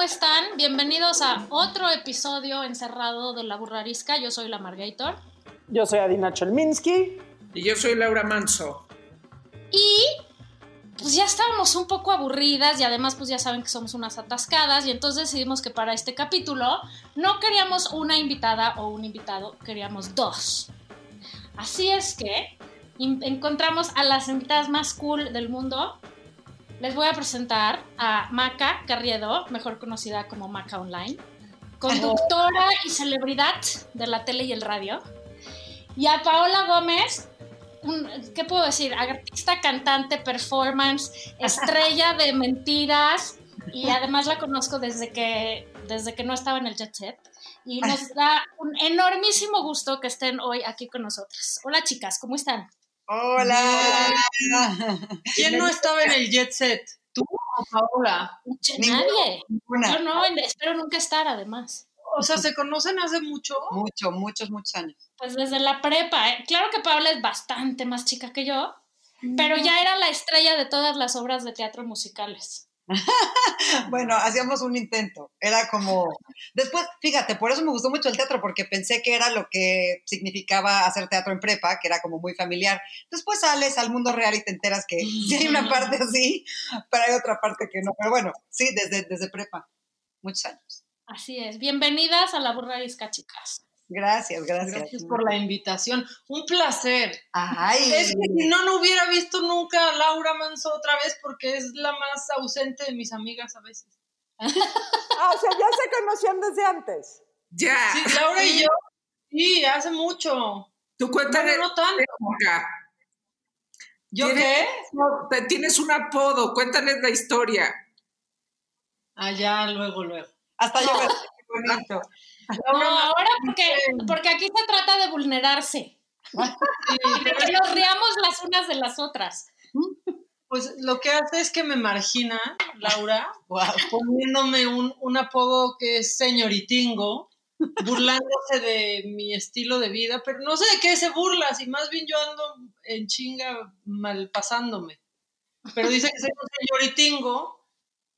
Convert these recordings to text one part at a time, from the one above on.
¿Cómo están? Bienvenidos a otro episodio encerrado de La Burra Arisca. Yo soy la Margator. Yo soy Adina Chelminsky. Y yo soy Laura Manso. Y pues ya estábamos un poco aburridas y además pues ya saben que somos unas atascadas y entonces decidimos que para este capítulo no queríamos una invitada o un invitado, queríamos dos. Así es que encontramos a las invitadas más cool del mundo. Les voy a presentar a Maca Carriedo, mejor conocida como Maca Online, conductora y celebridad de la tele y el radio. Y a Paola Gómez, un- ¿qué puedo decir? Artista, cantante, performance, estrella de mentiras. Y además la conozco desde que, desde que no estaba en el jet set. Y nos da un enormísimo gusto que estén hoy aquí con nosotras. Hola chicas, ¿cómo están? Hola. ¿Quién no estaba en el jet set? ¿Tú o Paola? Nadie. Ninguna. Yo no, espero nunca estar además. O sea, ¿se conocen hace mucho? Mucho, muchos, muchos años. Pues desde la prepa. ¿eh? Claro que Paola es bastante más chica que yo, pero ya era la estrella de todas las obras de teatro musicales. Bueno, hacíamos un intento. Era como. Después, fíjate, por eso me gustó mucho el teatro, porque pensé que era lo que significaba hacer teatro en prepa, que era como muy familiar. Después sales al mundo real y te enteras que sí hay una parte así, pero hay otra parte que no. Pero bueno, sí, desde, desde prepa. Muchos años. Así es. Bienvenidas a la burra arisca, chicas. Gracias, gracias. Gracias por la invitación. Un placer. Ay, Es que si no, no hubiera visto nunca a Laura Manso otra vez porque es la más ausente de mis amigas a veces. Ah, o sea, ya se conocían desde antes. Ya. Sí, Laura y yo, sí, hace mucho. Tú No, cuéntale. no tanto. ¿Yo qué? ¿Tienes, no, te- tienes un apodo, cuéntales la historia. Allá, luego, luego. hasta yo. Qué bonito. No, ahora porque, porque aquí se trata de vulnerarse. Y de que nos riamos las unas de las otras. Pues lo que hace es que me margina, Laura, Wow. poniéndome un, un apodo que es señoritingo, burlándose de mi estilo de vida, pero no sé de qué se burla, si más bien yo ando en chinga mal pasándome. Pero dice que soy un señoritingo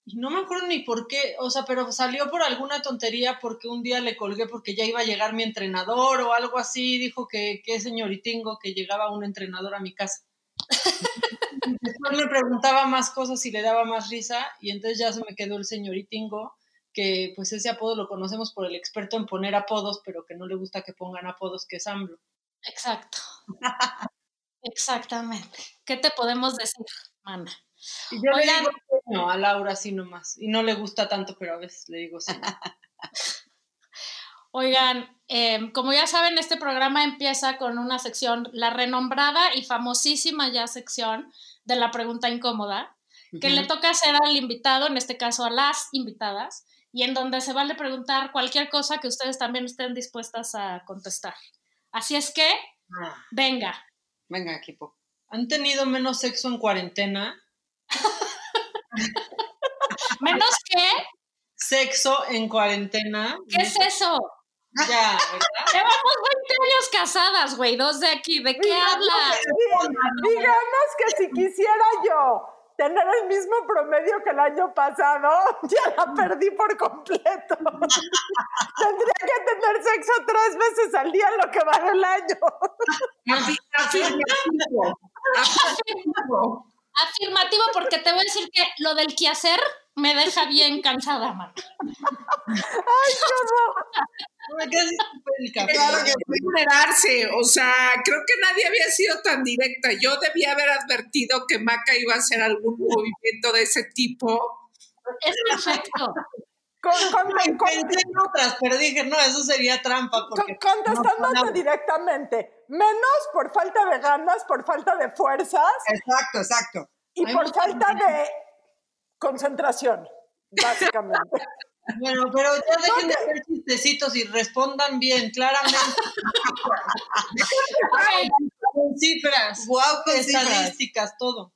y no me acuerdo ni por qué, o sea, pero salió por alguna tontería porque un día le colgué porque ya iba a llegar mi entrenador o algo así, dijo que, que señoritingo, que llegaba un entrenador a mi casa. Después me preguntaba más cosas y le daba más risa y entonces ya se me quedó el señoritingo, que pues ese apodo lo conocemos por el experto en poner apodos, pero que no le gusta que pongan apodos, que es AMLO. Exacto. Exactamente. ¿Qué te podemos decir, mana? Y yo le digo no, a Laura sí nomás, y no le gusta tanto, pero a veces le digo sí. Oigan, eh, como ya saben, este programa empieza con una sección, la renombrada y famosísima ya sección de la pregunta incómoda, que le toca hacer al invitado, en este caso a las invitadas, y en donde se vale preguntar cualquier cosa que ustedes también estén dispuestas a contestar. Así es que, Ah. venga. Venga, equipo. ¿Han tenido menos sexo en cuarentena? Menos que, Sexo en cuarentena. ¿qué es eso? Ya, ¿verdad? Llevamos 20 años casadas, güey, dos de aquí, ¿de qué hablas? Di- Digamos que si quisiera yo tener el mismo promedio que el año pasado, ya la perdí por completo. Tendría que tener sexo tres veces al día en lo que va del año. Afi- Afirmativo. Porque te voy a decir que lo del quehacer me deja bien cansada, man. Me quedé sin papel y café. Claro que Vulnerarse, o sea, creo que nadie había sido tan directa. Yo debía haber advertido que Maca iba a hacer algún movimiento de ese tipo. Es perfecto. Con- con- Ay, con- Pensé en otras, pero dije, no, eso sería trampa. Porque con- contestándote no, directamente, menos por falta de ganas, por falta de fuerzas Exacto, exacto. y Hay por falta de concentración, básicamente. Bueno, pero ya dejen de hacer chistecitos y respondan bien, claramente. Güey, Con cifras, Guau, con cifras. estadísticas, todo.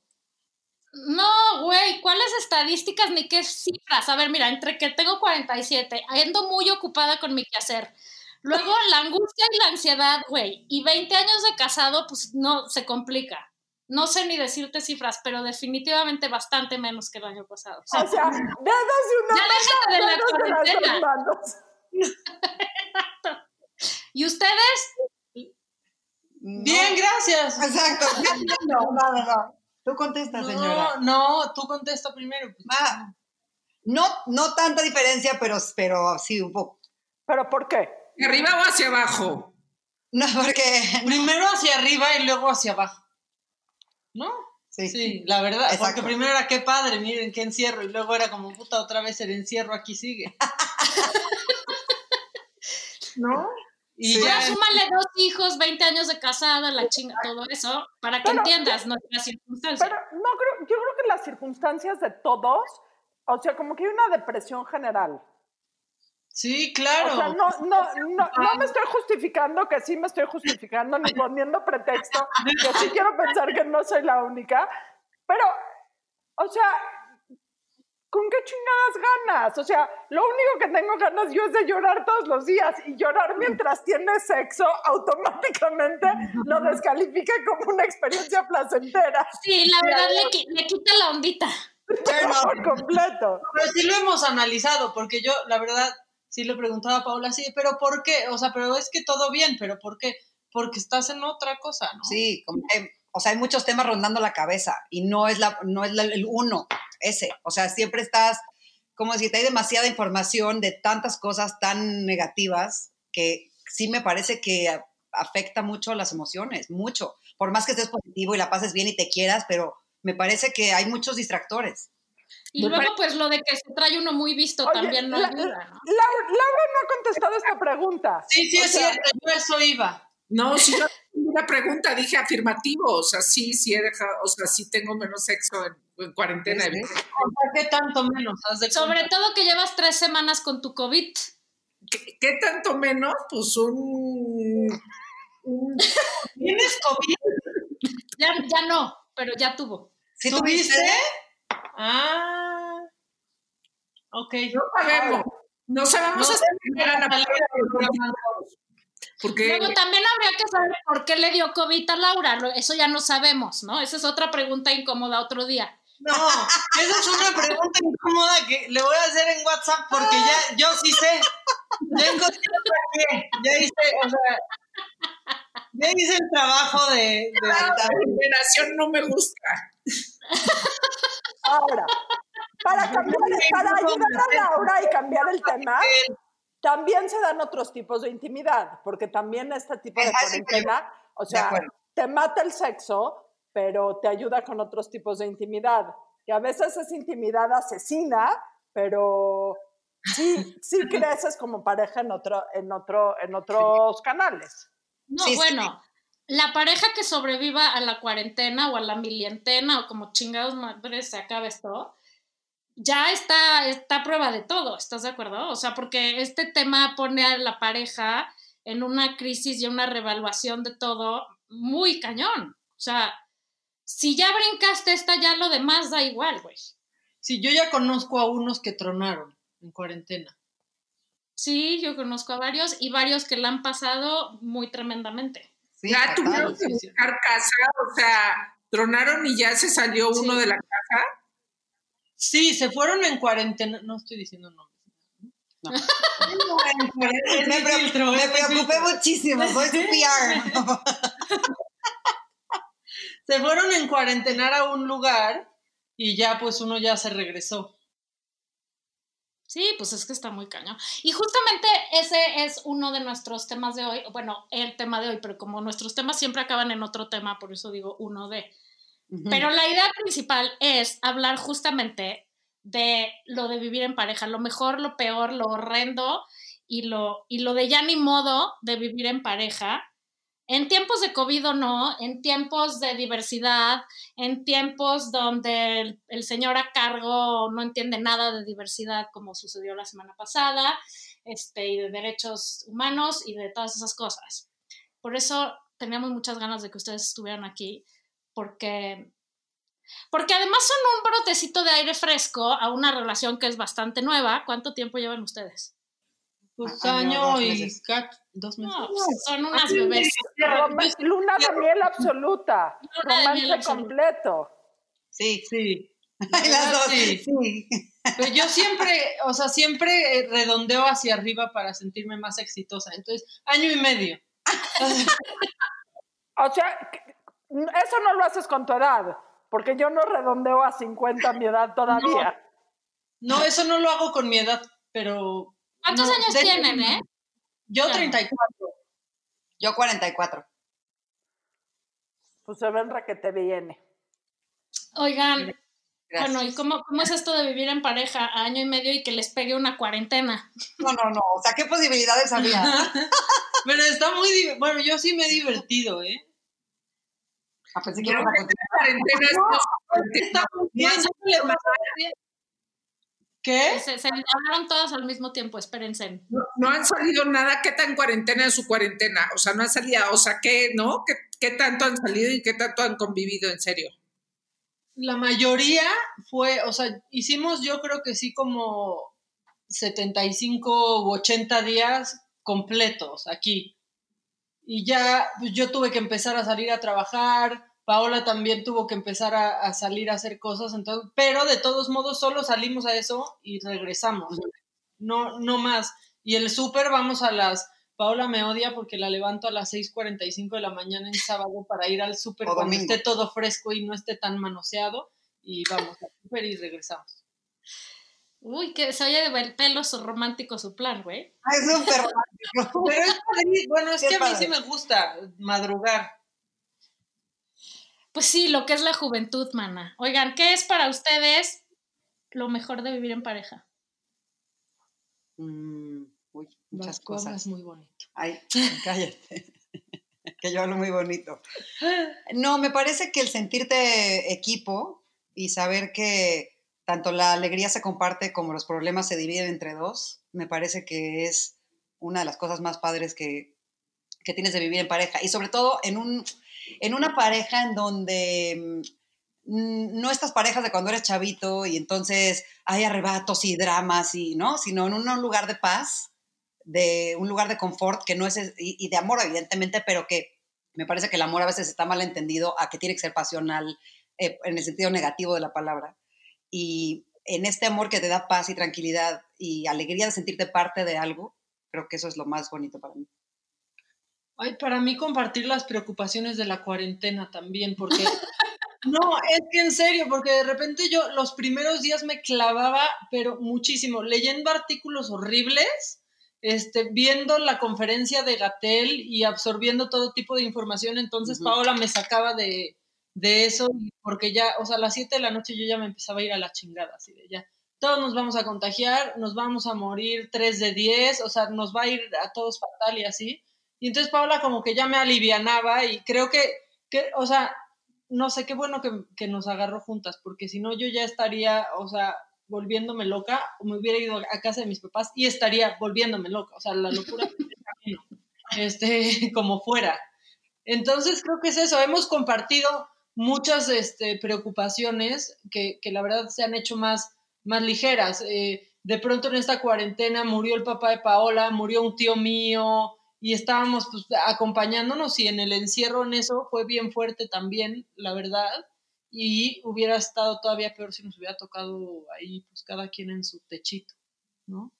No, güey, ¿cuáles estadísticas ni qué cifras? A ver, mira, entre que tengo 47, ando muy ocupada con mi quehacer. Luego la angustia y la ansiedad, güey, y 20 años de casado, pues no, se complica. No sé ni decirte cifras, pero definitivamente bastante menos que el año pasado. O sea, dedos de una Ya déjate de la cuarentena. ¿Y ustedes? Bien, gracias. Exacto. No, no, no, no. Tú contesta, señora. No, no, tú contesta primero. pues. Ah, no, no tanta diferencia, pero, pero sí un poco. ¿Pero por qué? ¿De arriba o hacia abajo? No, porque. Primero hacia arriba y luego hacia abajo. ¿No? Sí. Sí, la verdad. Exacto. Porque primero era qué padre, miren qué encierro. Y luego era como puta, otra vez el encierro aquí sigue. ¿No? Y Sí. Ya súmale dos hijos, 20 años de casada, la chinga, todo eso, para que Pero- entiendas nuestras circunstancias. Pero no creo, yo creo que las circunstancias de todos, o sea, como que hay una depresión general. Sí, O claro. sea, no, no, no, no me estoy justificando, que sí me estoy justificando, ni poniendo pretexto, que sí quiero pensar que no soy la única, pero, o sea, ¿con qué chingadas ganas? O sea, lo único que tengo ganas yo es de llorar todos los días y llorar mientras tienes sexo automáticamente lo descalifica como una experiencia placentera Sí, la verdad le, le quita la ondita. por completo. Pero sí lo hemos analizado, porque yo, la verdad, sí le preguntaba a Paula, sí, pero ¿por qué? O sea, pero es que todo bien, pero ¿por qué? Porque estás en otra cosa, ¿no? Sí, como que, o sea, hay muchos temas rondando la cabeza y no es, la, no es la- el uno, ese. O sea, siempre estás, como si hay demasiada información de tantas cosas tan negativas que sí me parece que afecta mucho las emociones, mucho. Por más que estés positivo y la pases bien y te quieras, pero me parece que hay muchos distractores. Y Me luego, pues lo de que se trae uno muy visto Oye, también no la- ayuda, ¿no? Laura, Laura no ha contestado esta pregunta. Sí, sí, O es sea, cierto, yo eso iba. No, si yo una pregunta, dije afirmativo, o sea, sí, sí he dejado, o sea, sí tengo menos sexo en, en cuarentena. ¿qué tanto menos? Sobre cuenta. todo que llevas tres semanas con tu COVID. ¿Qué, qué tanto menos? Pues un, un- ¿Tienes COVID? Ya, ya no, pero ya tuvo. ¿Sí ¿Tuviste? tuviste? Ah. Ok. no sabemos, no sabemos No hasta que porque Luego también habría que saber por qué le dio COVID a Laura. Eso ya no sabemos, ¿no? Esa es otra pregunta incómoda otro día. No, esa es una pregunta incómoda que le voy a hacer en WhatsApp porque ya, yo sí sé. Ya encontré para qué. Ya hice, o sea, ya hice el trabajo de, de- la combinación no me gusta. Ahora, para, cambiar, para ayudar a Laura y cambiar el tema, también se dan otros tipos de intimidad, porque también este tipo de sí, cuarentena, o sea, te mata el sexo, pero te ayuda con otros tipos de intimidad. Y a veces es intimidad asesina, pero sí, sí creces como pareja en, otro, en, otro, en otros canales. No, Sí, sí, bueno, la pareja que sobreviva a la cuarentena o a la milientena o como chingados madres se acabe esto, ya está, está a prueba de todo, ¿estás de acuerdo? O sea, porque este tema pone a la pareja en una crisis y una revaluación de todo muy cañón. O sea, si ya brincaste esta, ya lo demás da igual, güey. Sí, yo ya conozco a unos que tronaron en cuarentena. Sí, yo conozco a varios y varios que la han pasado muy tremendamente. Sí, ya tuvieron que buscar casa, o sea, tronaron y ya se salió uno Sí. de la casa. Sí, se fueron en cuarentena. No estoy diciendo nombres. No. En cuarentena, es Me, filtro, me es mi preocupé muchísimo, soy su PR. Se fueron en cuarentenar a un lugar y ya pues uno ya se regresó. Sí, pues es que está muy cañón. Y justamente ese es uno de nuestros temas de hoy, bueno, el tema de hoy, pero como nuestros temas siempre acaban en otro tema, por eso digo uno de. Pero la idea principal es hablar justamente de lo de vivir en pareja, lo mejor, lo peor, lo horrendo y lo, y lo de ya ni modo de vivir en pareja. En tiempos de COVID o no, en tiempos de diversidad, en tiempos donde el, el señor a cargo no entiende nada de diversidad, como sucedió la semana pasada, este, y de derechos humanos y de todas esas cosas. Por eso teníamos muchas ganas de que ustedes estuvieran aquí, porque, porque además son un brotecito de aire fresco a una relación que es bastante nueva. ¿Cuánto tiempo llevan ustedes? Pues Año, año dos y meses. dos meses. No, pues, son unas bebés. Luna de miel absoluta. Luna de miel romance absoluta. completo. Sí, Sí. las dos. Sí. Sí. Pero yo siempre, o sea, siempre eh, redondeo hacia arriba para sentirme más exitosa. Entonces, año y medio. O sea, eso no lo haces con tu edad, porque yo no redondeo a 50 a mi edad todavía. No, eso no lo hago con mi edad, pero... ¿Cuántos no, años de- tienen, eh? Yo Ya. 34. Yo 44. Pues se ven que te viene. Oigan, Gracias. bueno, ¿y cómo, cómo es esto de vivir en pareja a año y medio y que les pegue una cuarentena? No, no, no. O sea, ¿qué posibilidades había? Pero está muy... Bueno, yo sí me he divertido, ¿eh? Ah, pensé que a. ¿Qué? Se, se hablaron todos al mismo tiempo, espérense. No, no han salido nada. ¿Qué tan cuarentena es su cuarentena? O sea, no han salido, o sea, ¿qué, no? ¿Qué, qué tanto han salido y qué tanto han convivido en serio? La mayoría fue, o sea, hicimos yo creo que sí como 75 u 80 días completos aquí. Y ya pues, yo tuve que empezar a salir a trabajar, Paola también tuvo que empezar a, a salir a hacer cosas, entonces, pero de todos modos solo salimos a eso y regresamos. No, no más. Y el súper vamos a las... Paola me odia porque la levanto a las 6.45 de la mañana en sábado para ir al súper cuando domingo. esté todo fresco y no esté tan manoseado. Y vamos al súper y regresamos. Uy, que se oye de pelos romántico su plan, güey. Ay, es súper romántico. Pero es padre, bueno, es Qué que a mí sí me gusta madrugar. Pues sí, lo que es la juventud, mana. Oigan, ¿qué es para ustedes lo mejor de vivir en pareja? Mm, uy, muchas cosas. muy bonito. Ay, cállate. que yo hablo muy bonito. No, me parece que el sentirte equipo y saber que tanto la alegría se comparte como los problemas se dividen entre dos, me parece que es una de las cosas más padres que, que tienes de vivir en pareja. Y sobre todo en, un, en una pareja en donde mm, no estas parejas de cuando eres chavito y entonces hay arrebatos y dramas y, ¿no? Sino en un lugar de paz de un lugar de confort que no es, y, y, de amor evidentemente, pero que me parece que el amor a veces está mal entendido a que tiene que ser pasional eh, en el sentido negativo de la palabra. Y en este amor que te da paz y tranquilidad y alegría de sentirte parte de algo, creo que eso es lo más bonito para mí. Ay, para mí compartir las preocupaciones de la cuarentena también, porque... No, es que en serio, porque de repente yo los primeros días me clavaba, pero muchísimo, leyendo artículos horribles, este, viendo la conferencia de Gatel y absorbiendo todo tipo de información. Entonces. Paola me sacaba de, de eso, porque ya, o sea, a las 7 de la noche yo ya me empezaba a ir a la chingada, así de ya. Todos nos vamos a contagiar, nos vamos a morir 3 de 10, o sea, nos va a ir a todos fatal y así. Y entonces Paola como que ya me alivianaba y creo que, que o sea, no sé, qué bueno que, que nos agarró juntas, porque si no yo ya estaría, o sea, volviéndome loca, o me hubiera ido a casa de mis papás y estaría volviéndome loca, o sea, la locura este, como fuera. Entonces creo que es eso, hemos compartido muchas este, preocupaciones que, que la verdad se han hecho más, más ligeras. Eh, de pronto en esta cuarentena murió el papá de Paola, murió un tío mío y estábamos pues, acompañándonos y en el encierro en eso fue bien fuerte también, la verdad. Y hubiera estado todavía peor si nos hubiera tocado ahí, pues cada quien en su techito, ¿no?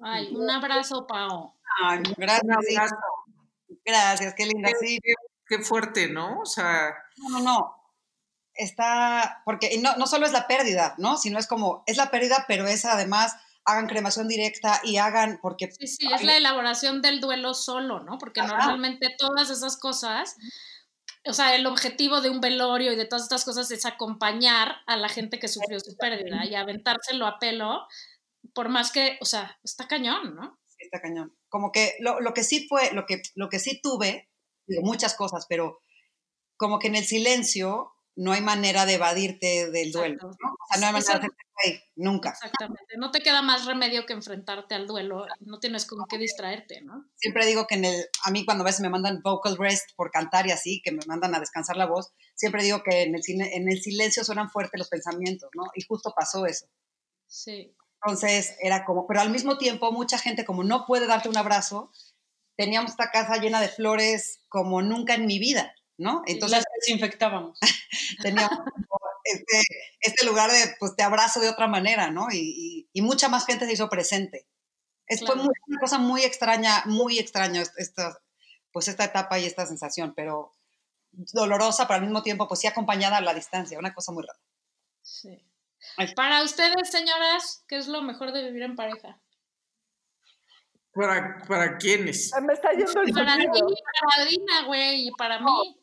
Ay, un abrazo, Pao. Ay, gracias. Un abrazo. Gracias, qué linda. Sí, Qué, qué fuerte, ¿no? O sea, no, no, no. Está, porque no, no solo es la pérdida, ¿no? Sino es como, es la pérdida, pero es además, hagan cremación directa y hagan, porque Sí, sí, es la elaboración del duelo solo, ¿no? Porque Ajá. normalmente todas esas cosas, o sea, el objetivo de un velorio y de todas estas cosas es acompañar a la gente que sufrió su pérdida y aventárselo a pelo, por más que, o sea, está cañón, ¿no? Sí, está cañón. Como que lo, lo que sí fue, lo que, lo que sí tuve, digo, muchas cosas, pero como que en el silencio no hay manera de evadirte del duelo, Exacto. ¿no? O sea, no hay manera de hacerte nunca. Exactamente. No te queda más remedio que enfrentarte al duelo. No tienes con qué distraerte, ¿no? Siempre digo que en el, a mí cuando a veces me mandan vocal rest por cantar y así, que me mandan a descansar la voz, siempre digo que en el, en el silencio suenan fuertes los pensamientos, ¿no? Y justo pasó eso. Sí. Entonces era como, pero al mismo tiempo mucha gente como no puede darte un abrazo, teníamos esta casa llena de flores como nunca en mi vida, ¿no? Entonces las desinfectábamos. teníamos este, este lugar de, pues te abrazo de otra manera, ¿no? Y, y- y mucha más gente se hizo presente. Es, Fue muy- una cosa muy extraña, muy extraña est- esta, pues esta etapa y esta sensación, pero dolorosa, pero al mismo tiempo, pues sí acompañada a la distancia, una cosa muy rara. Sí. Ay. Para ustedes, señoras, ¿qué es lo mejor de vivir en pareja? ¿Para, para quiénes? Me está yendo el Para ti, para Dina, güey, y para mí.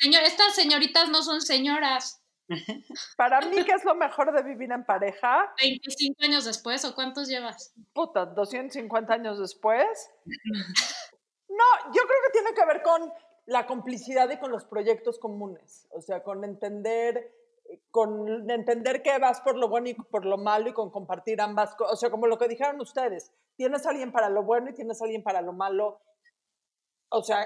Señor, estas señoritas no son señoras. Para mí, ¿qué es lo mejor de vivir en pareja? 25 años después, ¿o cuántos llevas? Puta, 250 años después. No, yo creo que tiene que ver con la complicidad y con los proyectos comunes. O sea, con entender, con entender que vas por lo bueno y por lo malo y con compartir ambas cosas. O sea, como lo que dijeron ustedes, tienes a alguien para lo bueno y tienes a alguien para lo malo. O sea,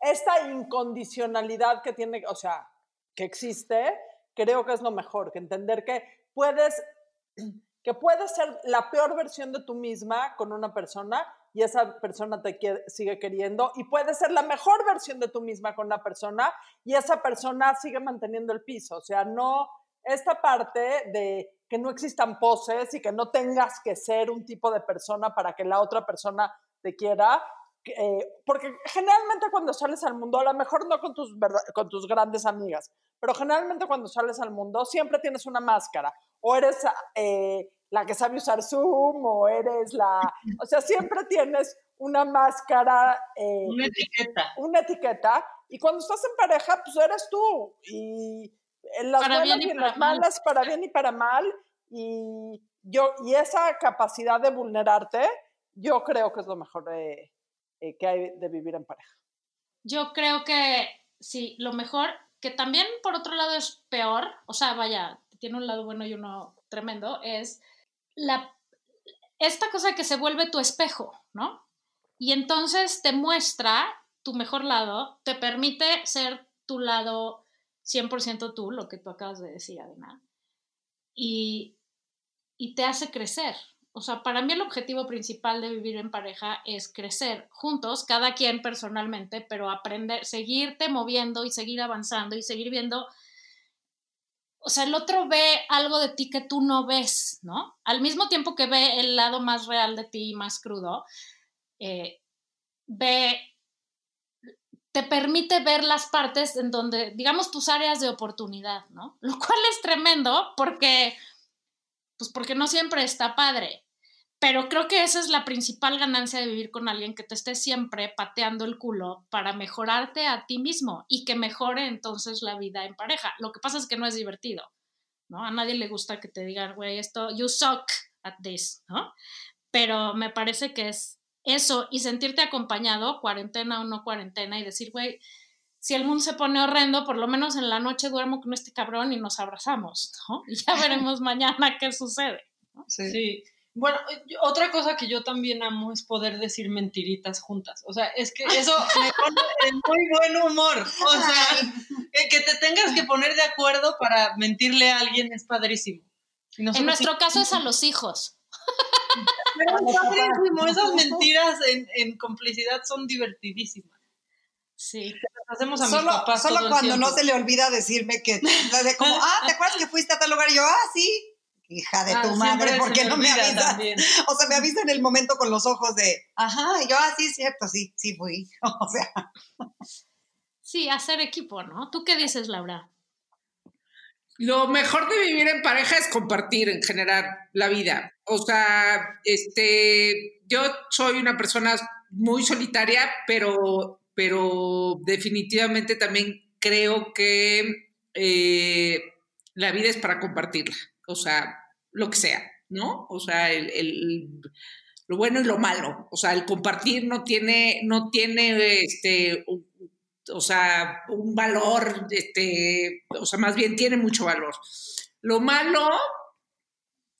esta incondicionalidad que tiene, o sea, que existe, creo que es lo mejor, que entender que puedes, que puedes ser la peor versión de tú misma con una persona y esa persona te sigue queriendo y puedes ser la mejor versión de tú misma con una persona y esa persona sigue manteniendo el piso. O sea, no, esta parte de que no existan poses y que no tengas que ser un tipo de persona para que la otra persona te quiera, eh, porque generalmente cuando sales al mundo, a lo mejor no con tus, verda- con tus grandes amigas, pero generalmente cuando sales al mundo siempre tienes una máscara. O eres eh, la que sabe usar Zoom, o eres la... O sea, siempre tienes una máscara, eh, Una etiqueta. una etiqueta, y cuando estás en pareja, pues eres tú. Y en las Para buenas y y en las mal. malas, para bien y para mal. Y, yo, y esa capacidad de vulnerarte, yo creo que es lo mejor de, eh, hay de vivir en pareja. Yo creo que sí, lo mejor, que también por otro lado es peor, o sea, vaya, tiene un lado bueno y uno tremendo, es la, esta cosa que se vuelve tu espejo, ¿no? Y entonces te muestra tu mejor lado, te permite ser tu lado 100% tú, lo que tú acabas de decir, Adina, y, y te hace crecer. O sea, para mí el objetivo principal de vivir en pareja es crecer juntos, cada quien personalmente, pero aprender, seguirte moviendo y seguir avanzando y seguir viendo. O sea, el otro ve algo de ti que tú no ves, ¿no? Al mismo tiempo que ve el lado más real de ti y más crudo, eh, ve, te permite ver las partes en donde, digamos, tus áreas de oportunidad, ¿no? Lo cual es tremendo porque pues porque no siempre está padre. Pero creo que esa es la principal ganancia de vivir con alguien que te esté siempre pateando el culo para mejorarte a ti mismo y que mejore entonces la vida en pareja. Lo que pasa es que no es divertido, ¿no? A nadie le gusta que te digan, güey, esto, you suck at this, ¿no? Pero me parece que es eso y sentirte acompañado, cuarentena o no cuarentena, y decir, güey, si el mundo se pone horrendo, por lo menos en la noche duermo con este cabrón y nos abrazamos, ¿no? Y ya veremos mañana qué sucede. Sí. Sí. Bueno, yo- otra cosa que yo también amo es poder decir mentiritas juntas. O sea, es que eso me pone en muy buen humor. O sea, que, que te tengas que poner de acuerdo para mentirle a alguien es padrísimo. Y En nuestro sí- caso es a los hijos. pero es padrísimo. Esas mentiras en, en complicidad son divertidísimas. Sí. Las hacemos a mis Solo, papás solo cuando no se le olvida decirme que, de como, ah, ¿te acuerdas que fuiste a tal lugar? Y yo, ah, sí. Hija de Ah, tu madre, ¿por qué no me avisas? también. O sea, me avisa en el momento con los ojos de, ajá, y yo, ah, sí, es cierto, sí, sí fui. O sea, Sí, hacer equipo, ¿no? ¿Tú qué dices, Laura? Lo mejor de vivir en pareja es compartir en general la vida. O sea, este, yo soy una persona muy solitaria, pero, pero definitivamente también creo que eh, la vida es para compartirla. O sea, lo que sea, ¿no? O sea, el, lo bueno y lo malo. O sea, el compartir no tiene, no tiene este, o sea, un valor, este, o sea, más bien tiene mucho valor. Lo malo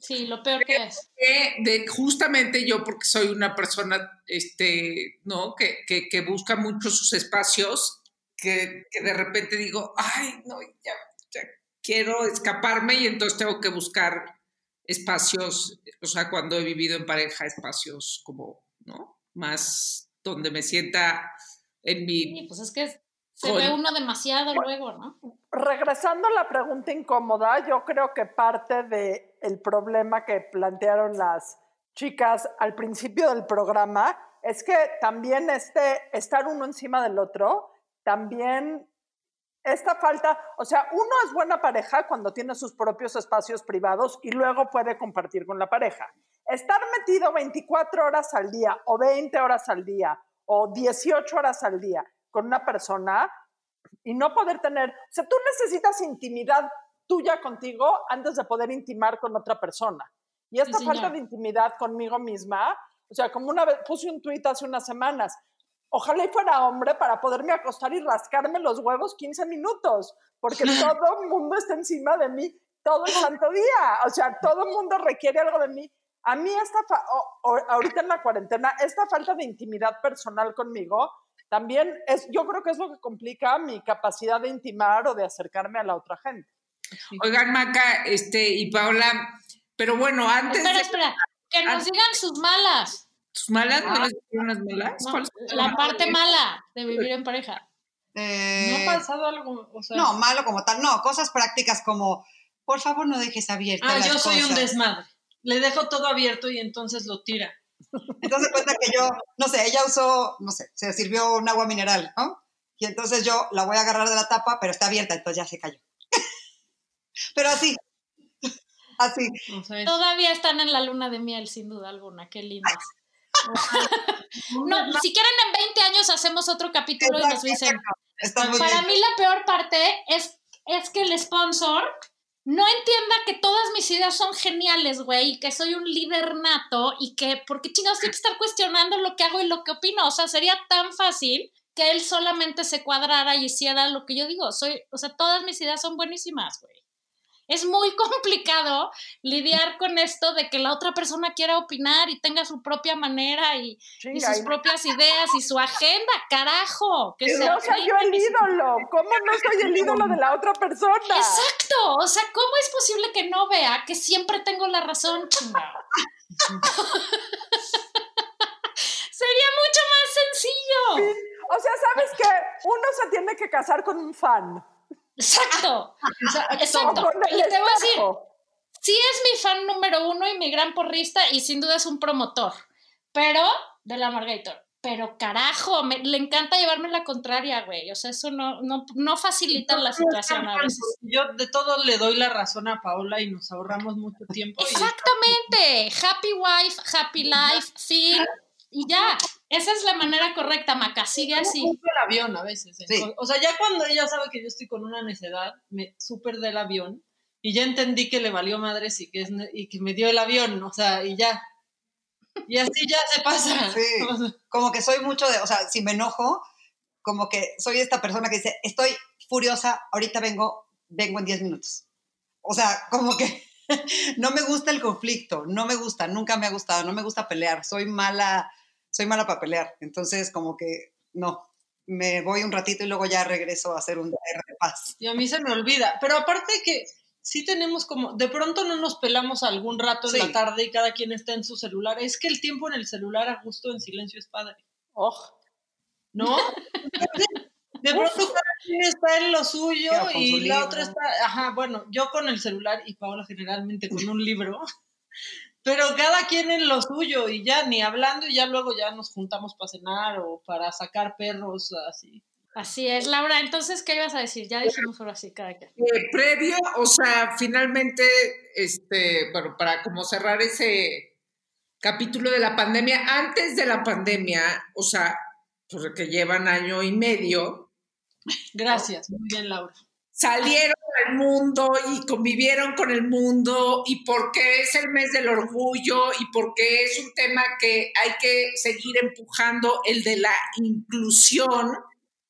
Sí, lo peor que es. que de, justamente yo, porque soy una persona, este, ¿no? Que, que, que busca mucho sus espacios, que, que de repente digo, ay, no, ya, ya quiero escaparme y entonces tengo que buscar espacios, o sea, cuando he vivido en pareja, espacios como, ¿no? Más donde me sienta en mi... Sí, pues es que se Con- ve uno demasiado luego, ¿no? Regresando a la pregunta incómoda, yo creo que parte del el problema que plantearon las chicas al principio del programa es que también este estar uno encima del otro, también esta falta, o sea, uno es buena pareja cuando tiene sus propios espacios privados y luego puede compartir con la pareja. Estar metido 24 horas al día o 20 horas al día o 18 horas al día con una persona y no poder tener, o sea, tú necesitas intimidad tuya contigo antes de poder intimar con otra persona. Y esta Sí, falta de intimidad conmigo misma, o sea, como una vez puse un tuit hace unas semanas, ojalá y fuera hombre para poderme acostar y rascarme los huevos 15 minutos, porque todo el mundo está encima de mí todo el santo día, o sea, todo el mundo requiere algo de mí. A mí esta, o- o- ahorita en la cuarentena, esta falta de intimidad personal conmigo, también es, yo creo que es lo que complica mi capacidad de intimar o de acercarme a la otra gente. Oigan, Maca, este, y Paola, pero bueno, antes Espera, de espera, que nos digan sus malas. tus malas, ¿no Ah. les dijeron las malas? No, ¿Cuáles son la parte mala de vivir en pareja. Eh, ¿No ha pasado algo? O sea, no, malo como tal. No, cosas prácticas como, por favor, no dejes abiertas Ah, las yo soy un desmadre. Le dejo todo abierto y entonces lo tira. Entonces cuenta que yo, no sé, ella usó, no sé, se sirvió un agua mineral, ¿no? Y entonces yo la voy a agarrar de la tapa, pero está abierta, entonces ya se cayó. Pero así, así. O sea, es- Todavía están en la luna de miel, sin duda alguna. Qué lindas. No, si quieren en 20 años hacemos otro capítulo y nos dicen. Para bien. mí la peor parte es, es que el sponsor no entienda que todas mis ideas son geniales, güey, y que soy un líder nato y que, porque chingados, tengo que estar cuestionando lo que hago y lo que opino. O sea, sería tan fácil que él solamente se cuadrara y hiciera lo que yo digo. Soy, o sea, todas mis ideas son buenísimas, güey. Es muy complicado lidiar con esto de que la otra persona quiera opinar y tenga su propia manera y, sus propias ideas y su agenda, carajo. Que se no soy yo el ídolo. ¿Cómo no soy el ídolo de la otra persona? Exacto, o sea, ¿cómo es posible que no vea que siempre tengo la razón? Sería mucho más sencillo. O sea, ¿sabes qué? Uno se tiene que casar con un fan. Exacto, exacto. Y te voy a decir, sí es mi fan número uno y mi gran porrista y sin duda es un promotor, pero de la Margator. Pero carajo, me- le encanta llevarme la contraria, güey. O sea, eso no, no, no facilita la situación a veces. Yo de todo le doy la razón a Paola y nos ahorramos mucho tiempo. y- Exactamente. Happy wife, happy life, fin. Y ya. Esa es la manera correcta, Maca. Sigue así. compro el avión a veces. ¿eh? Sí. O sea, ya cuando ella sabe que yo estoy con una necedad, me súper del avión y ya entendí que le valió madres y que, es, y que me dio el avión, o sea, y ya. Y así ya se pasa. Sí. Como que soy mucho de, o sea, si me enojo, como que soy esta persona que dice, estoy furiosa, ahorita vengo, vengo en 10 minutos. O sea, como que no me gusta el conflicto, no me gusta, nunca me ha gustado, no me gusta pelear, soy mala, soy mala para pelear. Entonces, como que no, me voy un ratito y luego ya regreso a hacer un DR de paz. y a mí se me olvida. Pero aparte que sí tenemos como, de pronto no nos pelamos algún rato en Sí. la tarde y cada quien está en su celular. Es que el tiempo en el celular a gusto en silencio es padre. Oh, ¿no? De pronto cada quien está en lo suyo y la libro. otra está, ajá, bueno, yo con el celular y Paola generalmente con un libro, pero cada quien en lo suyo y ya ni hablando y ya luego ya nos juntamos para cenar o para sacar perros así. Así es, Laura. Entonces, ¿qué ibas a decir? Ya dijimos ahora sí, cada quien. Eh, previo, o sea, finalmente, este, bueno, para como cerrar ese capítulo de la pandemia, antes de la pandemia, o sea, pues que llevan año y medio, Gracias, muy bien Laura. salieron mundo y convivieron con el mundo y porque es el mes del orgullo y porque es un tema que hay que seguir empujando, el de la inclusión.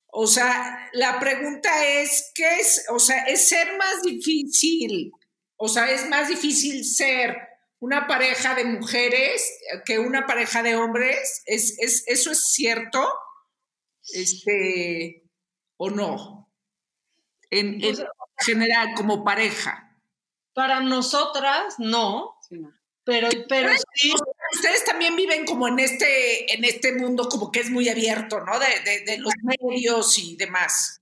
O sea, la pregunta es, ¿qué es? O sea, es ser más difícil, o sea, es más difícil ser una pareja de mujeres que una pareja de hombres. ¿Es, es, ¿Eso es cierto? Este, ¿O no? En general, como pareja. Para nosotras, no. Sí, no. Pero, pero sí. Ustedes también viven como en este, en este mundo como que es muy abierto, ¿no? De, de, de los medios y demás.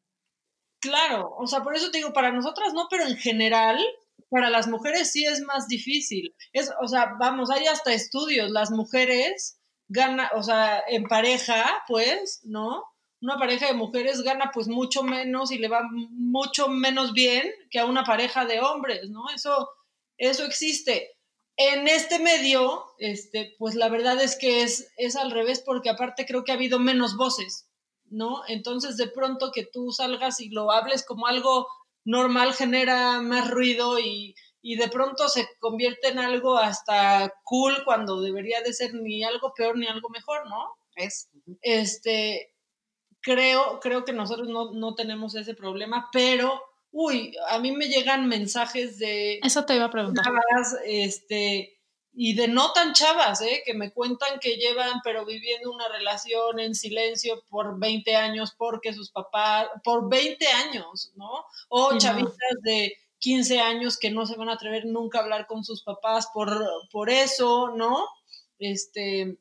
Claro, o sea, por eso te digo, para nosotras no, pero en general, para las mujeres sí es más difícil. Es, o sea, vamos, hay hasta estudios, las mujeres gana, o sea, en pareja, pues, ¿no? Una pareja de mujeres gana pues mucho menos y le va mucho menos bien que a una pareja de hombres, ¿no? Eso, eso existe. En este medio, este, pues la verdad es que es, es al revés, porque aparte creo que ha habido menos voces, ¿no? Entonces, de pronto que tú salgas y lo hables como algo normal genera más ruido y, y de pronto se convierte en algo hasta cool cuando debería de ser ni algo peor ni algo mejor, ¿no? Es. Este, creo, creo que nosotros no, no tenemos ese problema, pero, uy, a mí me llegan mensajes de Eso te iba a preguntar. chavas, este, y de no tan chavas, ¿eh? que me cuentan que llevan, pero viviendo una relación en silencio por 20 años porque sus papás, por 20 años, ¿no? O Sí, no. chavitas de 15 años que no se van a atrever nunca a hablar con sus papás por, por eso, ¿no? Este,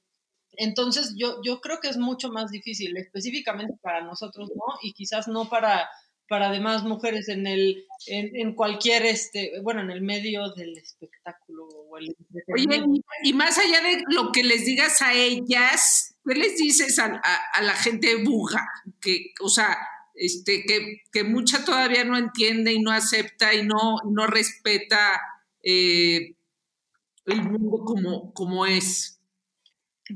entonces yo, yo creo que es mucho más difícil, específicamente para nosotros, ¿no? Y quizás no para, para demás mujeres en el, en, en cualquier, este, bueno, en el medio del espectáculo o el Oye, y, más allá de lo que les digas a ellas, ¿qué les dices a, a- a la gente buja? Que, o sea, este, que, que mucha todavía no entiende y no acepta y no, no respeta eh, el mundo como, como es.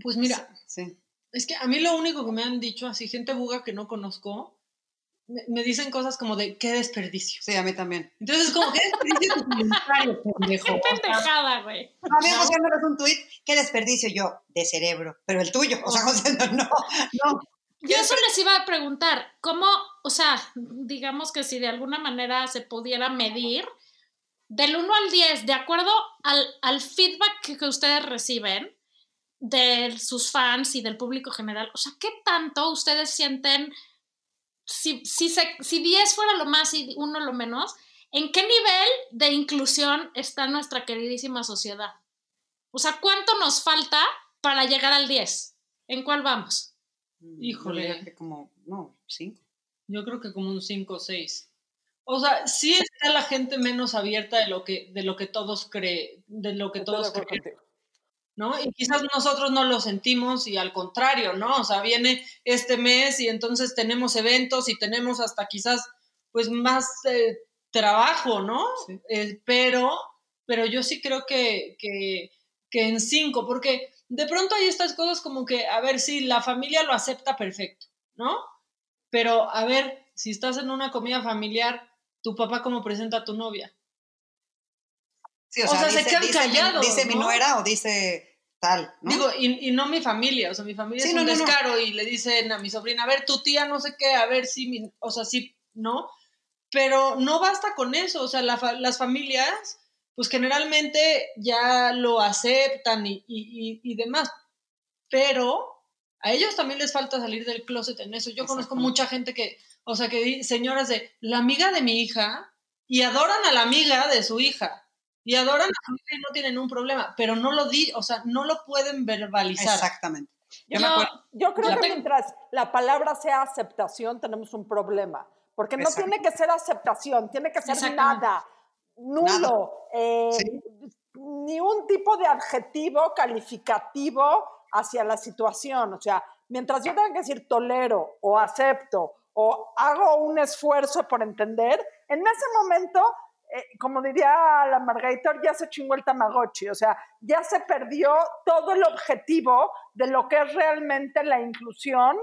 Pues mira, Sí. es que a mí lo único que me han dicho, así gente buga que no conozco, me, me dicen cosas como de qué desperdicio. Sí, a mí también. Entonces, como, ¿qué desperdicio tu comentario, pendejo? Qué pendejada, güey. A mí me mandas un tuit, qué desperdicio yo, de cerebro, pero el tuyo, o sea, sea, no, no, no. Yo eso les iba a preguntar, ¿cómo, o sea, digamos que si de alguna manera se pudiera medir, del 1 al 10, de acuerdo al, al feedback que, que ustedes reciben de sus fans y del público general, o sea, ¿qué tanto ustedes sienten, si, si, se- si 10 fuera lo más y 1 lo menos, ¿en qué nivel de inclusión está nuestra queridísima sociedad? O sea, ¿cuánto nos falta para llegar al 10? ¿En cuál vamos? Híjole. Yo diría que como, no, cinco. Yo creo que como un 5 o 6. O sea, sí está la gente menos abierta de lo que, de lo que todos creen, de lo que Estoy todos creen, contigo. ¿No? Y quizás nosotros no lo sentimos y al contrario, ¿no? O sea, viene este mes y entonces tenemos eventos y tenemos hasta quizás pues más eh, trabajo, ¿no? Sí. Eh, pero, pero yo sí creo que, que, que en cinco, porque de pronto hay estas cosas como que, a ver, sí, la familia lo acepta perfecto, ¿no? Pero, a ver, si estás en una comida familiar, tu papá cómo presenta a tu novia. Sí, O sea, se quedan mi- callados, Dice mi ¿no? nuera o dice tal, ¿no? Digo, y, y no mi familia, o sea, mi familia Sí, es no, un descaro y le dicen a mi sobrina, a ver, tu tía no sé qué, a ver si, mi- o sea, sí, ¿no? Pero no basta con eso, o sea, la las familias, pues generalmente ya lo aceptan y, y- y- demás, pero a ellos también les falta salir del closet en eso. Yo conozco mucha gente que, o sea, que señoras de la amiga de mi hija y adoran a la amiga de su hija y adoran a su hija y no tienen un problema, pero no lo di, o sea, no lo pueden verbalizar. Exactamente. Yo Yo-. Yo creo que mientras la palabra sea aceptación, tenemos un problema. Porque no Exacto. tiene que ser aceptación, tiene que ser nada, nulo, eh, Sí. ni un tipo de adjetivo calificativo hacia la situación. O sea, mientras yo tenga que decir tolero o acepto o hago un esfuerzo por entender, en ese momento, eh, como diría la Margator, ya se chingó el Tamagotchi. O sea, ya se perdió todo el objetivo de lo que es realmente la inclusión.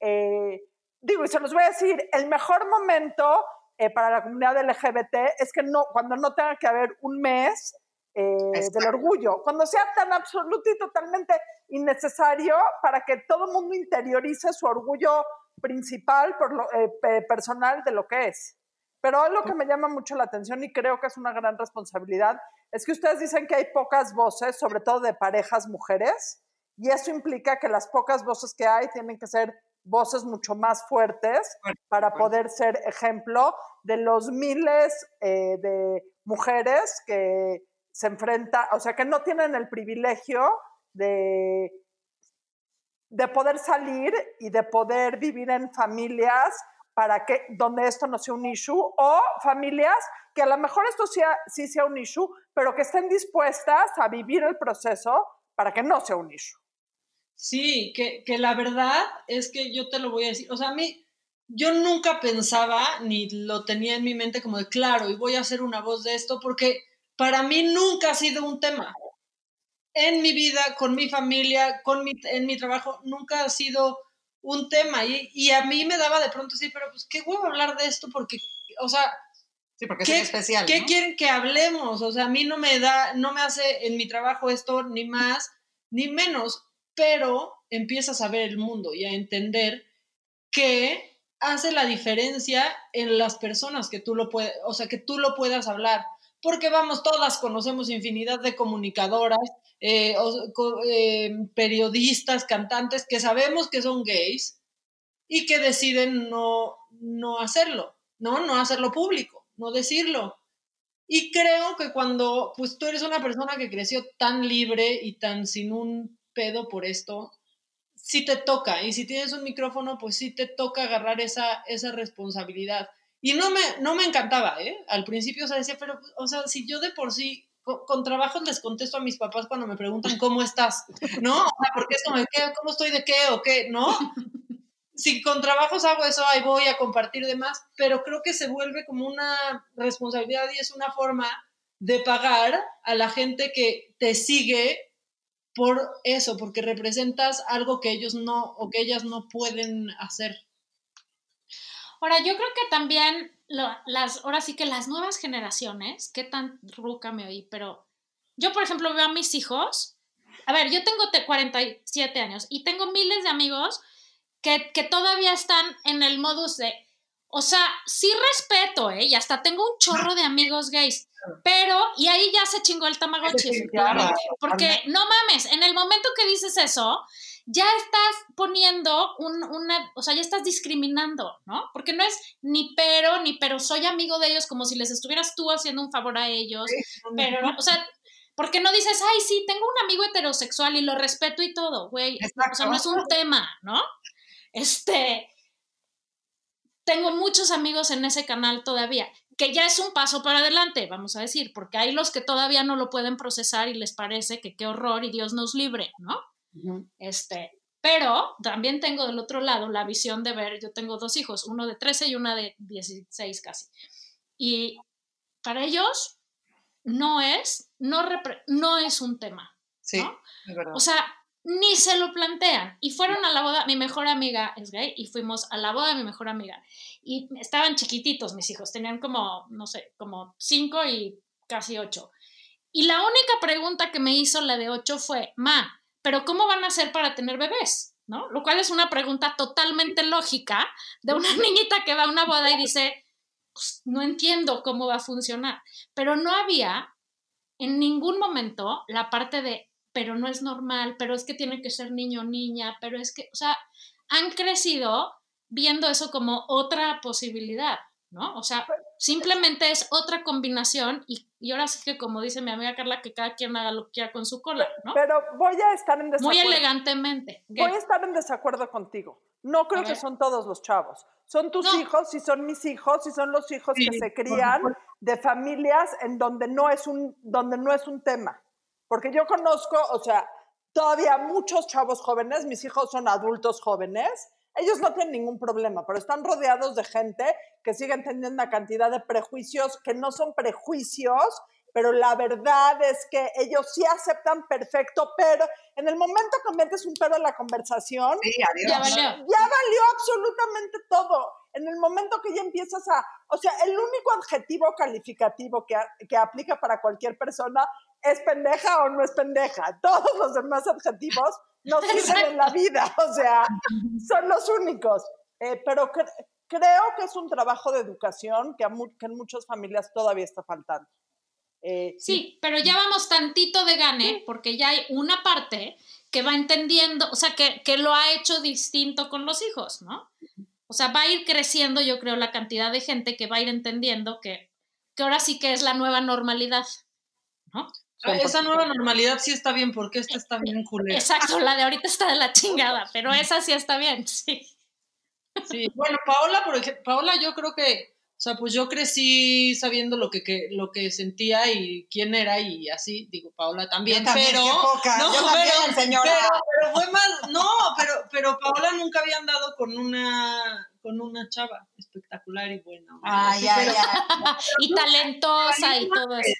eh, digo, y se los voy a decir, el mejor momento eh, para la comunidad LGBT es que no, cuando no tenga que haber un mes del orgullo, cuando sea tan absoluto y totalmente innecesario para que todo el mundo interiorice su orgullo principal, por lo, pe- personal de lo que es. Pero algo que me llama mucho la atención y creo que es una gran responsabilidad es que ustedes dicen que hay pocas voces, sobre todo de parejas mujeres, y eso implica que las pocas voces que hay tienen que ser voces mucho más fuertes para poder ser ejemplo de los miles eh, de mujeres que se enfrentan, o sea, que no tienen el privilegio de, de poder salir y de poder vivir en familias para que donde esto no sea un issue o familias que a lo mejor esto sea, sí sea un issue, pero que estén dispuestas a vivir el proceso para que no sea un issue. Sí, que, que la verdad es que yo te lo voy a decir, o sea, a mí, yo nunca pensaba ni lo tenía en mi mente como de claro, y voy a hacer una voz de esto, porque para mí nunca ha sido un tema. En mi vida, con mi familia, con mi, en mi trabajo, nunca ha sido un tema. Y, y a mí me daba de pronto, sí, pero pues qué huevo hablar de esto, porque, o sea, Sí, porque ¿Qué, es especial. ¿Qué ¿no? quieren que hablemos? O sea, a mí no me da, no me hace en mi trabajo esto ni más ni menos, pero empiezas a ver el mundo y a entender que hace la diferencia en las personas que tú lo puedes, o sea, que tú lo puedas hablar. Porque vamos, todas conocemos infinidad de comunicadoras, eh, eh, periodistas, cantantes que sabemos que son gays y que deciden no, no hacerlo, ¿no? No hacerlo público, no decirlo. Y creo que cuando pues tú eres una persona que creció tan libre y tan sin un pedo por esto, sí te toca. Y si tienes un micrófono, pues sí te toca agarrar esa, esa responsabilidad. Y no me, no me encantaba, ¿eh? Al principio, o decía, pero, o sea, si yo de por sí, con, con trabajos les contesto a mis papás cuando me preguntan cómo estás, ¿no? O sea, porque es como, ¿qué? ¿cómo estoy de qué o qué? ¿No? si con trabajos hago eso, ahí voy a compartir demás, pero creo que se vuelve como una responsabilidad y es una forma de pagar a la gente que te sigue por eso, porque representas algo que ellos no o que ellas no pueden hacer. Ahora, yo creo que también las, ahora sí que las nuevas generaciones, qué tan ruca me oí, pero yo, por ejemplo, veo a mis hijos. A ver, yo tengo te- 47 años y tengo miles de amigos que, que todavía están en el modus de, o sea, sí respeto, ¿eh? Y hasta tengo un chorro de amigos gays, pero, y ahí ya se chingó el Tamagotchi, Porque, no mames, en el momento que dices eso, ya estás poniendo un, una, o sea, ya estás discriminando, ¿no? Porque no es ni pero, ni pero soy amigo de ellos como si les estuvieras tú haciendo un favor a ellos, pero, o sea, porque no dices, ay, sí, tengo un amigo heterosexual y lo respeto y todo, güey, o sea, no es un tema, ¿no? Este, tengo muchos amigos en ese canal todavía, que ya es un paso para adelante, vamos a decir, porque hay los que todavía no lo pueden procesar y les parece que qué horror y Dios nos libre, ¿no? Este, pero también tengo del otro lado la visión de ver, yo tengo dos hijos, uno de 13 y una de 16 casi. Y para ellos no es, no, no es un tema. Sí, ¿no? es verdad. O sea, ni se lo plantean. Y fueron a la boda, mi mejor amiga es gay, y fuimos a la boda de mi mejor amiga. Y estaban chiquititos mis hijos, tenían como, no sé, como cinco y casi ocho. Y la única pregunta que me hizo la de ocho fue, ma, ¿pero cómo van a hacer para tener bebés? ¿No? Lo cual es una pregunta totalmente lógica de una niñita que va a una boda y dice, "Pues, no entiendo cómo va a funcionar. Pero no había en ningún momento la parte de, pero no es normal, pero es que tiene que ser niño o niña, pero es que, o sea, han crecido viendo eso como otra posibilidad, ¿no? O sea, simplemente es otra combinación y, y ahora sí que como dice mi amiga Carla, que cada quien haga lo que quiera con su cola, ¿no? Pero voy a estar en Muy desacuerdo. elegantemente. Voy a estar en desacuerdo contigo. No creo que son todos los chavos. Son tus No. hijos y son mis hijos y son los hijos Sí, que se crían de familias en donde no es un donde no es un tema. Porque yo conozco, o sea, todavía muchos chavos jóvenes, mis hijos son adultos jóvenes, ellos no tienen ningún problema, pero están rodeados de gente que siguen teniendo una cantidad de prejuicios que no son prejuicios, pero la verdad es que ellos sí aceptan perfecto, pero en el momento que metes un pero en la conversación, Sí, adiós. Ya valió. ya valió absolutamente todo. En el momento que ya empiezas a, o sea, el único adjetivo calificativo que, que aplica para cualquier persona es pendeja o no es pendeja. Todos los demás adjetivos no sirven en la vida, o sea, son los únicos. Eh, pero cre- creo que es un trabajo de educación que, que en muchas familias todavía está faltando. Eh, Sí, pero ya vamos tantito de gane, porque ya hay una parte que va entendiendo, o sea, que, que lo ha hecho distinto con los hijos, ¿no? O sea, va a ir creciendo, yo creo, la cantidad de gente que va a ir entendiendo que, que ahora sí que es la nueva normalidad, ¿no? Ah, Esa nueva normalidad sí está bien, porque esta está bien culera. Exacto, la de ahorita está de la chingada, pero esa sí está bien, sí. Sí, bueno, Paola, por ejemplo, Paola yo creo que, o sea, pues yo crecí sabiendo lo que, que- lo que sentía y quién era y así, digo, Paola también, Yo también, pero... qué poca. no, Yo también, pero- señora. Pero, pero fue más, no, pero, pero Paola nunca había andado con una, con una chava espectacular y buena. Ay, así, ay, pero- ay. Y talentosa y todo eso.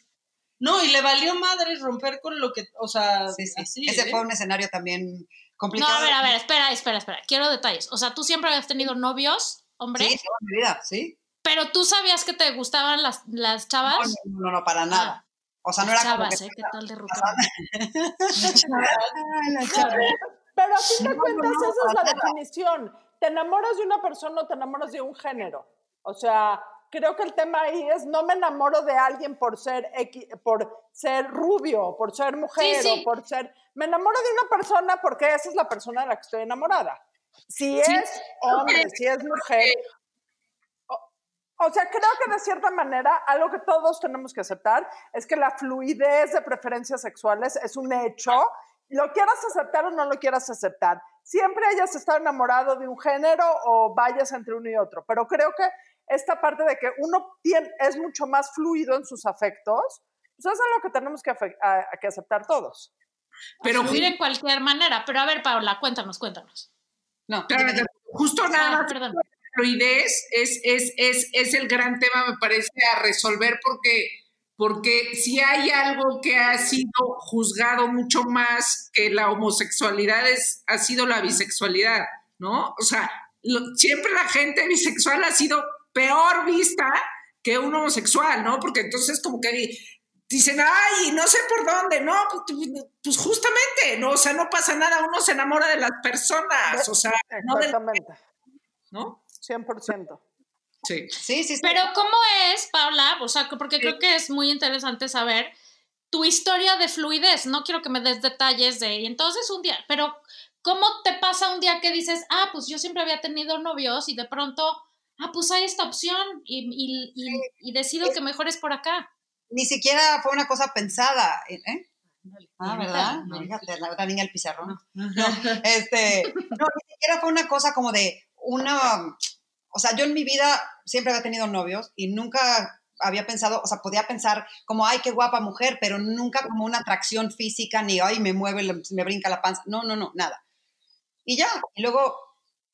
No, y le valió madre romper con lo que, o sea, Sí, sí. así, Ese ¿eh? fue un escenario también No, complicado. a ver, a ver, espera, espera, espera. Quiero detalles. O sea, tú siempre habías tenido novios, hombre, Sí, toda mi vida, sí. Pero tú sabías que te gustaban las, las No, chavas. no, no, no, para nada. O sea, no Las era como chavas, que- ¿eh? ¿Qué tal de chava. Pero a fin de cuentas, no, esa es la definición. ¿Te enamoras de una persona o te enamoras de un género? O sea, creo que el tema ahí es no me enamoro de alguien por ser X- por ser rubio, por ser mujer Sí, sí. o por ser. Me enamoro de una persona porque esa es la persona de la que estoy enamorada. Si es hombre, si es mujer. O, sea, creo que de cierta manera algo que todos tenemos que aceptar es que la fluidez de preferencias sexuales es un hecho. Lo quieras aceptar o no lo quieras aceptar. Siempre hayas estado enamorado de un género o vayas entre uno y otro. Pero creo que esta parte de que uno tiene, es mucho más fluido en sus afectos, pues es algo que tenemos que, afe- a- a que aceptar todos. Pero Fluir en cualquier manera. Pero a ver, Paula, cuéntanos, cuéntanos. No, Pero justo nada Ah, perdón. Fluidez es, es, es, es el gran tema, me parece, a resolver porque, porque si hay algo que ha sido juzgado mucho más que la homosexualidad es, ha sido la bisexualidad, ¿no? O sea, lo- siempre la gente bisexual ha sido peor vista que un homosexual, ¿no? Porque entonces como que di- dicen, ay, no sé por dónde, no, pues, pues justamente, no, o sea, no pasa nada, uno se enamora de las personas, o sea, no del. ¿no? 100%. Sí. Sí, sí, sí. Pero ¿cómo es, Paula? O sea, porque creo que es muy interesante saber tu historia de fluidez. No quiero que me des detalles de, y entonces un día, pero ¿cómo te pasa un día que dices, ah, pues yo siempre había tenido novios y de pronto, ah, pues hay esta opción y, y- y- y decido que mejor es por acá? Ni siquiera fue una cosa pensada, ¿eh? Ah, Bien, ¿verdad? no. Fíjate, la otra niña el pizarrón. No, este, no, ni siquiera fue una cosa como de una, o sea, yo en mi vida siempre había tenido novios y nunca había pensado, o sea, podía pensar como, ay, qué guapa mujer, pero nunca como una atracción física, ni, ay, me mueve, me brinca la panza, no, no, no, nada. Y ya, y luego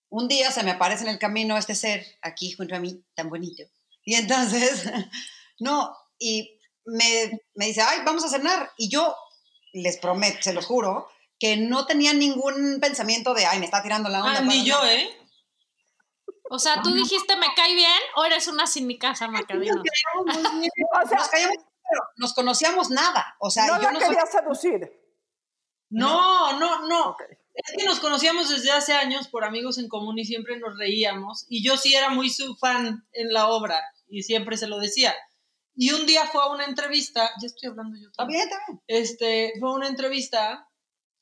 un día se me aparece en el camino este ser aquí junto a mí, tan bonito. Y entonces, no, y me, me dice, ay, vamos a cenar. Y yo les prometo, se los juro, que no tenía ningún pensamiento de, ay, me está tirando la onda. Ah, ni yo. ¿eh? O sea, ¿tú dijiste me cae bien o eres una sin mi casa, Macabino? O sea, Nos callamos, pero nos conocíamos nada. O sea, no yo la no soy- quería seducir. No, no, no. Es que nos conocíamos desde hace años por amigos en común y siempre nos reíamos. Y yo sí era muy su fan en la obra y siempre se lo decía. Y un día fue a una entrevista, ya estoy hablando yo Está también. bien, está bien. Este, fue a una entrevista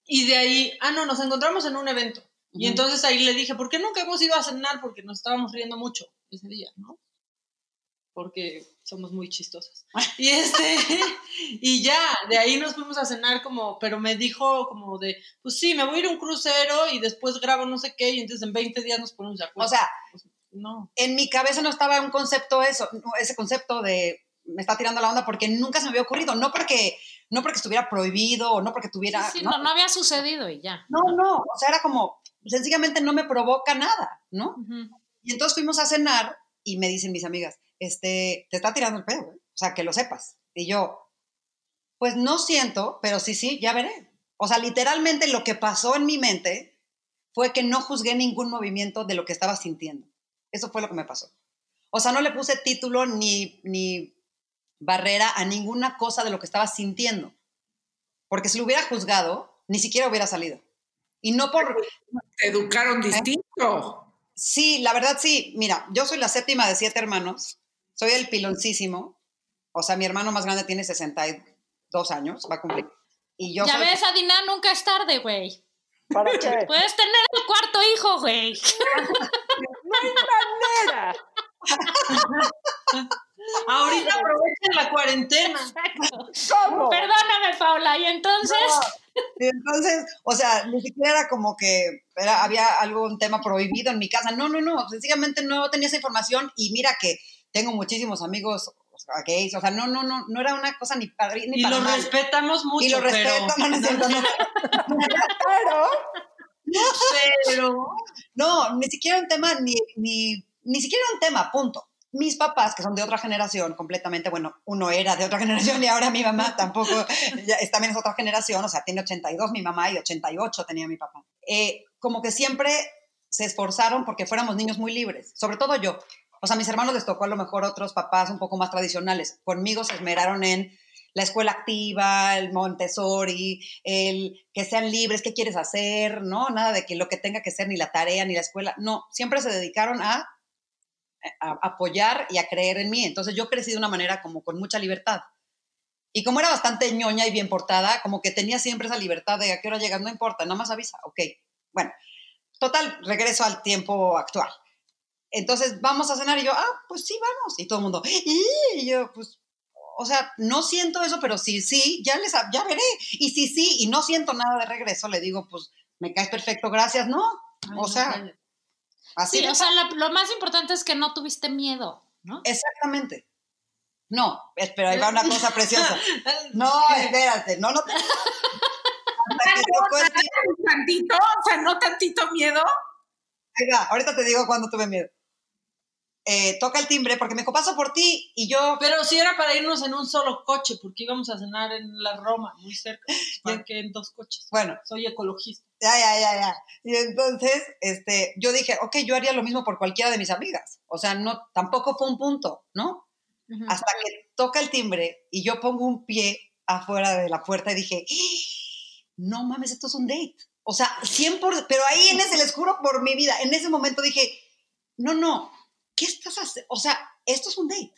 y de ahí, ah, no, nos encontramos en un evento. Y Ujú. entonces ahí le dije, ¿por qué nunca hemos ido a cenar? Porque nos estábamos riendo mucho ese día, ¿no? Porque somos muy chistosas. Y este, y ya, de ahí nos fuimos a cenar como, pero me dijo como de, pues sí, me voy a ir a un crucero y después grabo no sé qué, y entonces en 20 días nos ponemos de acuerdo. O sea, no. en mi cabeza no estaba un concepto eso, no, ese concepto de me está tirando la onda porque nunca se me había ocurrido, no porque no porque estuviera prohibido o no porque tuviera Sí, sí, ¿no? no, no había sucedido y ya. no, no, o sea, era como sencillamente no me provoca nada, ¿no? Y entonces fuimos a cenar y me dicen mis amigas, este, te está tirando el pedo, ¿eh? o sea, que lo sepas. Y yo, pues no siento, pero sí, sí, ya veré. O sea, literalmente lo que pasó en mi mente fue que no juzgué ningún movimiento de lo que estaba sintiendo. Eso fue lo que me pasó. O sea, no le puse título ni, ni barrera a ninguna cosa de lo que estaba sintiendo. Porque si lo hubiera juzgado, ni siquiera hubiera salido. Y no por, Te educaron distinto. Sí, la verdad sí. Mira, yo soy la séptima de siete hermanos, soy el piloncísimo O sea, mi hermano más grande tiene 62 años, va a cumplir. Y yo ya soy- ves, Adina, nunca es tarde, güey. ¿Para qué? Puedes tener el cuarto hijo, güey. No hay manera. Ahorita aprovechen la cuarentena. ¿Cómo? Perdóname, Paula. Y entonces, Y entonces, o sea, ni siquiera era como que era- había algún tema prohibido en mi casa. No, no, no, sencillamente no tenía esa información y mira que tengo muchísimos amigos o sea, gays, o sea, no, no, no, no era una cosa ni para ni Y para lo mal. respetamos mucho. y lo respeto, pero, no, no. Pero, pero No, ni siquiera un tema, ni, ni, ni siquiera un tema, punto. Mis papás, que son de otra generación completamente, bueno, uno era de otra generación y ahora mi mamá tampoco, ya, también es otra generación, o sea, tiene 82 mi mamá y 88 tenía mi papá. Eh, como que siempre se esforzaron porque fuéramos niños muy libres, sobre todo yo. O sea, mis hermanos les tocó a lo mejor otros papás un poco más tradicionales. Conmigo se esmeraron en la escuela activa, el Montessori, el que sean libres, qué quieres hacer, ¿no? Nada de que lo que tenga que ser, ni la tarea, ni la escuela. No, siempre se dedicaron a, a apoyar y a creer en mí. Entonces yo crecí de una manera como con mucha libertad. Y como era bastante ñoña y bien portada, como que tenía siempre esa libertad de a qué hora llegas, no importa, nada más avisa, ok. Bueno, total, regreso al tiempo actual. Entonces, vamos a cenar y yo, ah, pues sí, vamos. Y todo el mundo, "¿Y?". yo, pues, o sea, no siento eso, pero sí, sí, ya les, ya veré. Y si sí, y no siento nada de regreso, le digo, pues, me caes perfecto, gracias, ¿no? Ay, o no, sea, cállate. Así sí, o sea, lo más importante es que no tuviste miedo, ¿no? Exactamente. No, espera, ahí va una cosa preciosa. No, espérate, no, no te... Hasta que timbre. Tantito, o sea, no tantito miedo. Ahí va, ahorita te digo cuándo tuve miedo. Eh, toca el timbre porque me dijo, paso por ti y yo... Pero sí era para irnos en un solo coche, porque íbamos a cenar en la Roma, muy cerca. Porque en dos coches. Bueno, Soy ecologista. Ya, ya, ya, ya. Y entonces, este, yo dije, ok, yo haría lo mismo por cualquiera de mis amigas. O sea, no, tampoco fue un punto, ¿no? Ujú. Hasta que toca el timbre y yo pongo un pie afuera de la puerta y dije, no mames, esto es un date. O sea, 100 por, pero ahí en ese, les juro por mi vida, en ese momento dije, no, no, ¿qué estás haciendo? O sea, esto es un date.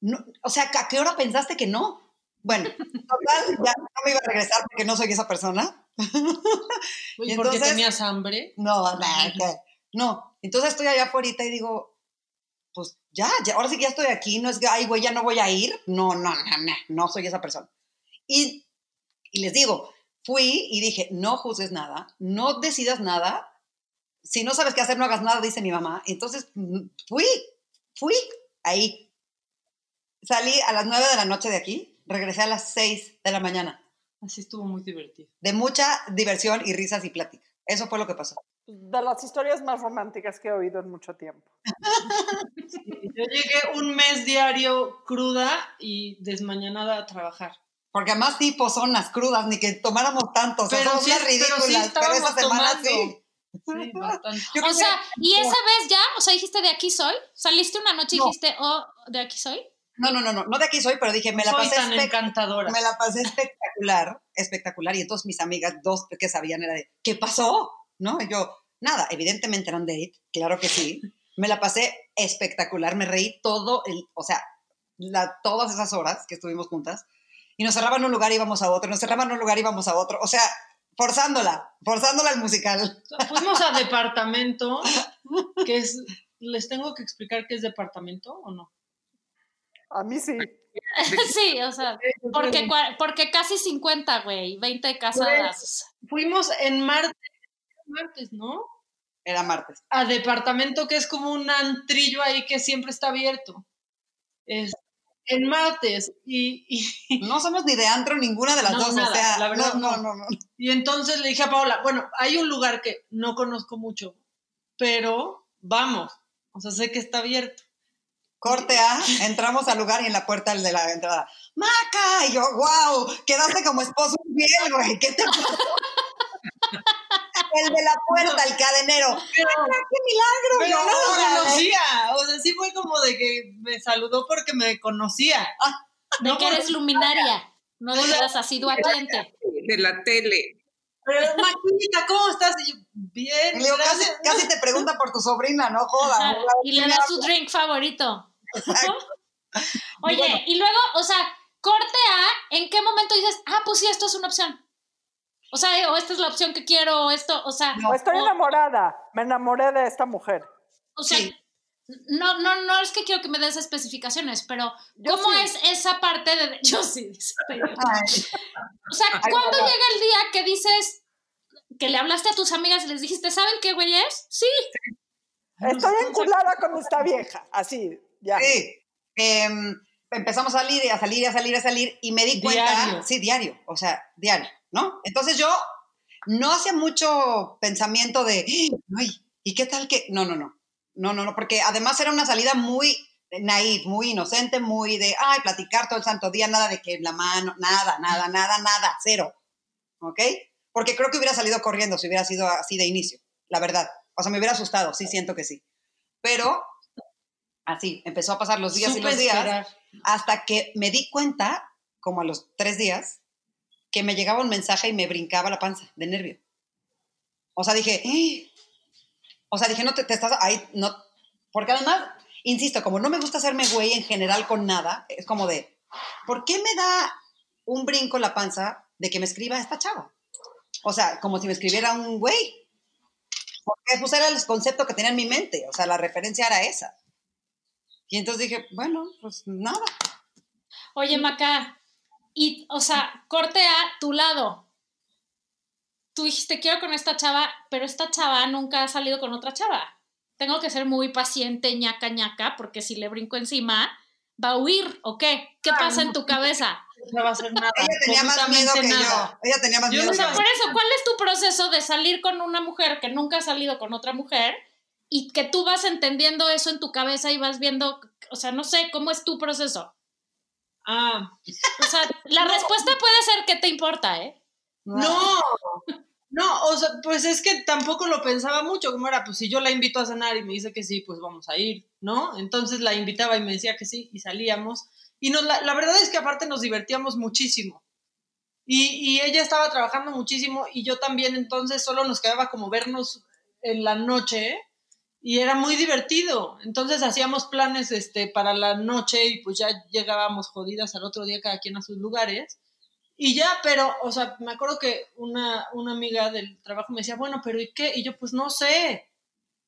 No, o sea, ¿a qué hora pensaste que no? Bueno, total, ya no me iba a regresar porque no soy esa persona. ¿Y porque entonces- tenías hambre? No, nada, no. Entonces estoy allá afuera y digo, pues ya, ya, ahora sí que ya estoy aquí, no es que, ay, güey, ya no voy a ir. No, no, no, no, no soy esa persona. Y, y les digo, fui y dije, no juzgues nada, no decidas nada. Si no sabes qué hacer, no hagas nada, dice mi mamá. Entonces mm, fui, fui ahí. Salí a las nueve de la noche de aquí, regresé a las seis de la mañana, Así estuvo muy divertido. de mucha diversión y risas y plática. Eso fue lo que pasó. de las historias más románticas que he oído en mucho tiempo. Yo llegué un mes diario cruda y desmañanada a trabajar. Porque además sí, pozonas crudas, ni que tomáramos tanto. O sea, Pero somos sí- unas pero sí ridículas, pero, esa semana tomando. sí. Sí, bastante. O sea, que- y esa vez ya, o sea, dijiste de aquí soy, saliste una noche y No. dijiste, oh, de aquí soy. No, no, no, no, no de aquí soy, pero dije, me la Soy pasé tan encantadora. me la pasé espectacular, espectacular. Y entonces mis amigas, dos que sabían, era de, ¿qué pasó? ¿No? Y yo, nada, evidentemente era un date, claro que sí. Me la pasé espectacular, me reí todo el, o sea, la, todas esas horas que estuvimos juntas. Y nos cerraban un lugar y íbamos a otro, nos cerraban un lugar y íbamos a otro. O sea, forzándola, forzándola al musical. Fuimos a departamento, que es, ¿les tengo que explicar qué es departamento o no? A mí sí. sí, o sea, porque, porque casi 50, güey, 20 casadas. Fuimos en martes, martes, ¿no? Era martes. A departamento que es como un antrillo ahí que siempre está abierto. Es, en martes. Y, y, No somos ni de antro ninguna de las No, dos, nada, o sea, la verdad, no, no, no. no, no. y entonces le dije a Paola, bueno, hay un lugar que no conozco mucho, pero vamos. O sea, sé que está abierto. Corte A, entramos al lugar y en la puerta el de la entrada, ¡Maca! Y yo, wow, quedaste como esposo infiel, güey, ¿qué te pasó? El de la puerta, el cadenero. Pero, ¡Maca, qué milagro! pero Yo, no lo conocía. O sea, sí fue como de que me saludó porque me conocía. De No que eres luminaria, no de que eras asidua cliente. De la tele. Pero, Maquita, ¿cómo estás? Y yo, bien, Y le digo, casi, casi te pregunta por tu sobrina, no joda. Ajá, Y le das su drink favorito. Exacto. Oye, bueno. y luego, o sea, corte A, ¿en qué momento dices, ah, pues sí, esto es una opción? O sea, o esta es la opción que quiero, o esto, o sea, O estoy o- enamorada. Me enamoré de esta mujer. O sea, Sí. no, no, no es que quiero que me des especificaciones, pero Yo ¿cómo sí. es esa parte de... Yo sí, O sea, ¿cuándo llega el día que dices que le hablaste a tus amigas y les dijiste, ¿saben qué güey es? Sí. Estoy enculada con esta vieja. Así, ya. Sí. Em, empezamos a salir y a salir y a salir y a salir y me di cuenta, Diario. sí, diario, o sea, diario, ¿no? Entonces yo no hacía mucho pensamiento de, ay, ¿y qué tal que? No, no, no, no, no, no, porque además era una salida muy naive, muy inocente, muy de, ay, platicar todo el santo día, nada de que la mano, nada, nada, nada, nada, cero, ¿ok? Porque creo que hubiera salido corriendo si hubiera sido así de inicio, la verdad. O sea, me hubiera asustado, sí, siento que sí. Pero así, empezó a pasar los días y los días esperar. hasta que me di cuenta, como a los tres días, que me llegaba un mensaje y me brincaba la panza de nervio. O sea, dije, "¡Ah!". o sea, dije, no te, te estás ahí, no, porque además, insisto, como no me gusta hacerme güey en general con nada, es como de, ¿por qué me da un brinco la panza de que me escriba esta chava? O sea, como si me escribiera un güey. Porque pues era el concepto que tenía en mi mente, o sea, la referencia era esa. Y entonces dije, bueno, pues nada. Oye, Maca, y, o sea, corte a tu lado. Tú dijiste, quiero con esta chava, pero esta chava nunca ha salido con otra chava. Tengo que ser muy paciente, ñaca, ñaca, porque si le brinco encima, va a huir, ¿o qué? ¿Qué pasa en tu cabeza? No va a hacer nada. Ella tenía más miedo que nada. yo. Ella tenía más Yo miedo no O sea, que por eso, ¿cuál es tu proceso de salir con una mujer que nunca ha salido con otra mujer y que tú vas entendiendo eso en tu cabeza y vas viendo, o sea, no sé, ¿cómo es tu proceso? Ah, O sea, la respuesta puede ser que te importa, ¿eh? no. No, o sea, pues es que tampoco lo pensaba mucho, como era, pues si yo la invito a cenar y me dice que sí, pues vamos a ir, ¿no? Entonces la invitaba y me decía que sí y salíamos. Y nos, la, la verdad es que aparte nos divertíamos muchísimo. Y, y ella estaba trabajando muchísimo y yo también, entonces solo nos quedaba como vernos en la noche y era muy divertido. Entonces hacíamos planes este, para la noche y pues ya llegábamos jodidas al otro día cada quien a sus lugares. Y ya, pero, o sea, me acuerdo que una, una amiga del trabajo me decía, bueno, pero ¿y qué? Y yo, pues no sé.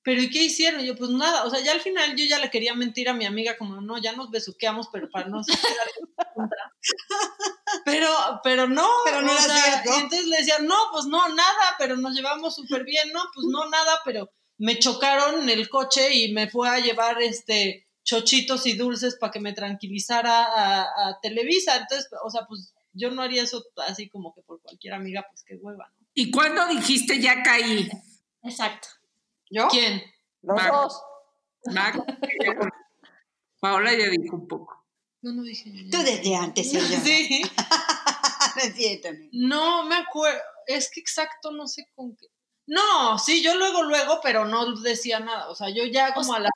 ¿Pero y qué hicieron? Y yo, pues nada. O sea, ya al final yo ya le quería mentir a mi amiga, como, no, ya nos besuqueamos, pero para no Pero, pero no. Pero no o sea, cierto. Y entonces le decía, no, pues no, nada, pero nos llevamos súper bien, no, pues no, nada, pero me chocaron en el coche y me fue a llevar este chochitos y dulces para que me tranquilizara a, a Televisa. Entonces, o sea, pues yo no haría eso así como que por cualquier amiga, pues qué hueva, ¿no? ¿Y cuándo dijiste ya caí? Exacto. ¿Yo? ¿Quién? Los Mac. dos. Mac? Paola ya dijo un poco. No, no dije. Tú desde antes, señora. Sí. no es cierto, no. No, me acuerdo. Es que exacto, no sé con qué. No, sí, yo luego, luego, pero no decía nada. O sea, yo ya como a la,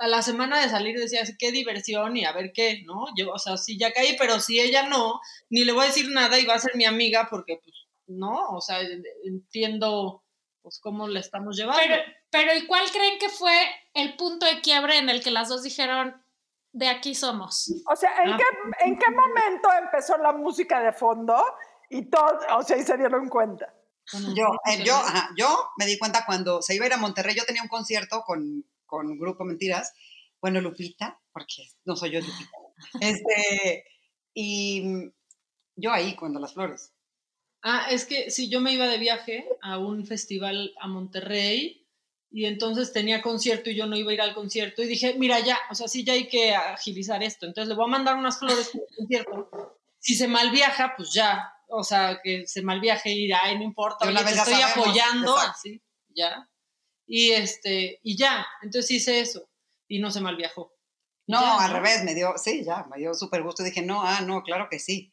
a la semana de salir decía, qué diversión y a ver qué, ¿no? Yo, o sea, sí ya caí, pero si ella no, ni le voy a decir nada y va a ser mi amiga porque, pues, no, o sea, entiendo, pues, cómo la estamos llevando. Pero, pero ¿y cuál creen que fue el punto de quiebre en el que las dos dijeron, de aquí somos? O sea, ¿en, Ah. qué, ¿en qué momento empezó la música de fondo y todo, o sea, y se dieron cuenta? Yo, eh, yo, ajá, yo me di cuenta cuando se iba a ir a Monterrey, yo tenía un concierto con, con Grupo Mentiras, bueno, Lupita, porque no soy yo Lupita, este, y yo ahí cuando las flores. Ah, es que sí, yo me iba de viaje a un festival a Monterrey y entonces tenía concierto y yo no iba a ir al concierto y dije, mira, ya, o sea, sí, ya hay que agilizar esto. Entonces le voy a mandar unas flores para el concierto. Si se malviaja, pues ya, o sea, que se malviaje y ir, ay, no importa, oye, te estoy sabemos, apoyando, exacto. así, ya. Y este, y ya, entonces hice eso y no se malviajó. Y No, ya, al revés, me dio, sí, ya, me dio súper gusto. Dije, no, ah, no, claro que sí.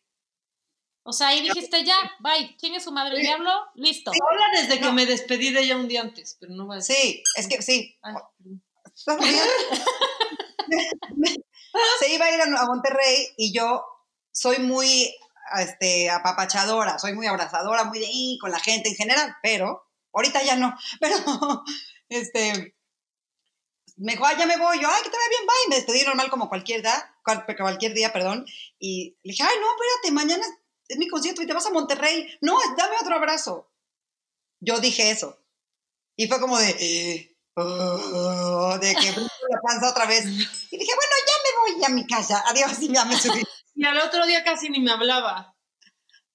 O sea, ahí dijiste, ya, bye, ¿quién es su madre el diablo? Listo. Ahora desde que me despedí de ella un día antes, pero no va a decir. Sí, es que sí. Se iba a ir a Monterrey y yo soy muy este, apapachadora, soy muy abrazadora, muy de ahí con la gente en general, pero ahorita ya no, pero este, me dijo, ay, ya me voy. Yo, ay, que te vaya bien, bye. Y me despedí normal como cualquier día, cual- cualquier día, perdón. Y le dije, ay, no, espérate, mañana es mi concierto y te vas a Monterrey. No, dame otro abrazo. Yo dije eso. Y fue como de, eh, oh, de que la panza otra vez. Y dije, bueno, ya me voy a mi casa. Adiós, y ya me subí. Y al otro día casi ni me hablaba.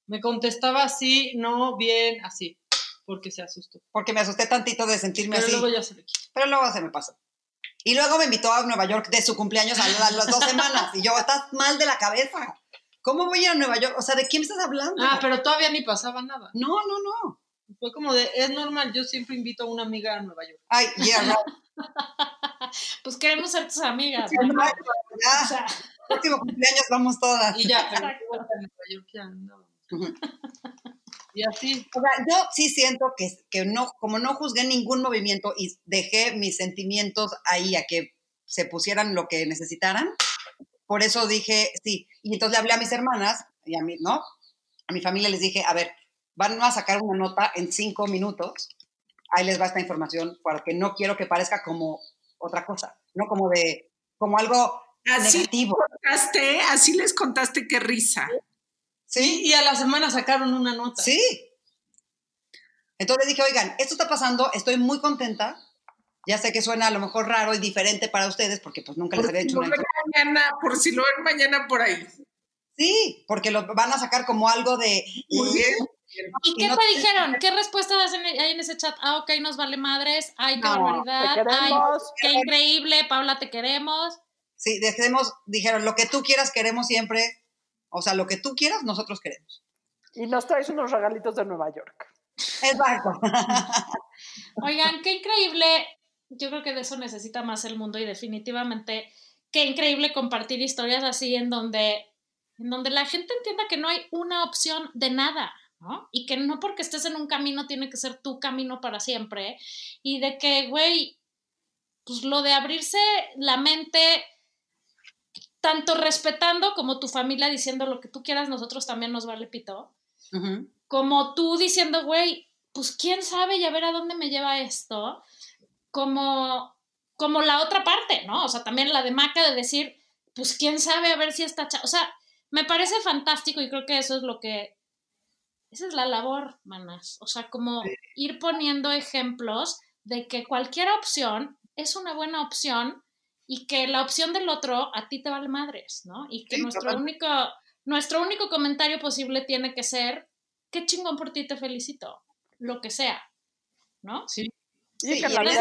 Me contestaba así, no, bien, así, porque se asustó. Porque me asusté tantito de sentirme Pero así. luego ya se le quitó. Pero luego se me pasó. Y luego me invitó a Nueva York de su cumpleaños a las, las dos semanas. Y yo, estás mal de la cabeza. ¿Cómo voy a ir a Nueva York? O sea, ¿de quién me estás hablando? Ah, pero todavía ni pasaba nada. No, no, no. Fue como de, es normal, yo siempre invito a una amiga a Nueva York. Ay, yeah, no. Pues queremos ser tus amigas. ¿no? O sea, próximo cumpleaños vamos todas. Y ya, pero. Y así. O sea, yo sí siento que, que no, como no juzgué ningún movimiento y dejé mis sentimientos ahí a que se pusieran lo que necesitaran, por eso dije sí. Y entonces le hablé a mis hermanas y a mí, ¿no? A mi familia les dije, a ver, van a sacar una nota en cinco minutos. Ahí les va esta información porque no quiero que parezca como otra cosa, no como de, como algo Así negativo. contaste, así les contaste qué risa. ¿Sí? Y a la semana sacaron una nota. Sí. Entonces dije, oigan, esto está pasando, estoy muy contenta. Ya sé que suena a lo mejor raro y diferente para ustedes, porque pues nunca les Por había si hecho lo una ven mañana, por si lo ven mañana por ahí. Sí, porque lo van a sacar como algo de... Muy bien. ¿Y Y qué no- te dijeron? ¿Qué respuesta das en- ahí en ese chat? Ah, ok, nos vale madres. Ay, qué No, barbaridad. te Ay, queremos. qué increíble. Paula, te queremos. Sí, dejemos, dijeron, lo que tú quieras queremos siempre. O sea, lo que tú quieras, nosotros queremos. Y nos traes unos regalitos de Nueva York. Exacto. Oigan, qué increíble. Yo creo que de eso necesita más el mundo y definitivamente qué increíble compartir historias así en donde, en donde la gente entienda que no hay una opción de nada, ¿no? Y que no porque estés en un camino tiene que ser tu camino para siempre. Y de que, güey, pues lo de abrirse la mente, tanto respetando como tu familia diciendo lo que tú quieras, nosotros también nos vale pito. Como tú diciendo, güey, pues quién sabe y a ver a dónde me lleva esto, como, como la otra parte, ¿no? O sea, también la de Maca de decir, pues quién sabe a ver si está, cha-". o sea, me parece fantástico y creo que eso es lo que, esa es la labor, manas, o sea, como ir poniendo ejemplos de que cualquier opción es una buena opción y que la opción del otro a ti te vale madres, ¿no? Y que Sí, nuestro único, nuestro único comentario posible tiene que ser, qué chingón por ti, te felicito, lo que sea, ¿no? Sí. Y Sí, que la vida,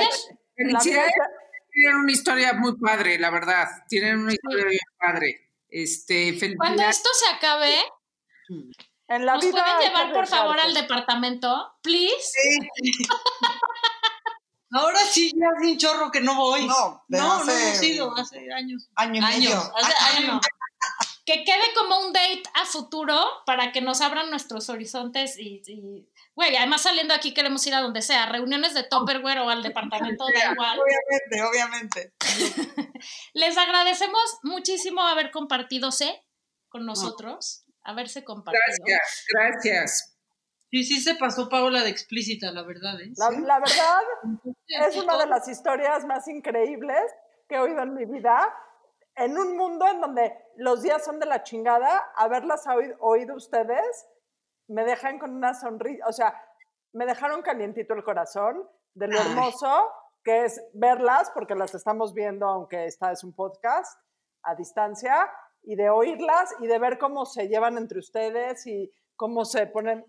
Felicidades, es- tienen una historia muy padre, la verdad. Tienen una historia bien padre. Este, Cuando esto se acabe, en la ¿nos vida pueden llevar, por favor, al departamento? Please. Ahora sí, ya hace un chorro que no voy. No, de no, no hace hemos ido hace años. año y medio. Hace años. no. Que quede como un date a futuro para que nos abran nuestros horizontes y, y- güey, además saliendo aquí queremos ir a donde sea, reuniones de Tupperware o al departamento, da igual. Obviamente, obviamente. Les agradecemos muchísimo haber compartido C con nosotros, haberse compartido. Gracias, gracias. Sí, sí se pasó Paola de explícita, la verdad, ¿eh? La, la verdad es una de las historias más increíbles que he oído en mi vida. En un mundo en donde los días son de la chingada, haberlas oído, oído ustedes me dejan con una sonrisa, o sea, me dejaron calientito el corazón de lo Ay. hermoso que es verlas, porque las estamos viendo, aunque esta es un podcast a distancia, y de oírlas y de ver cómo se llevan entre ustedes y cómo se ponen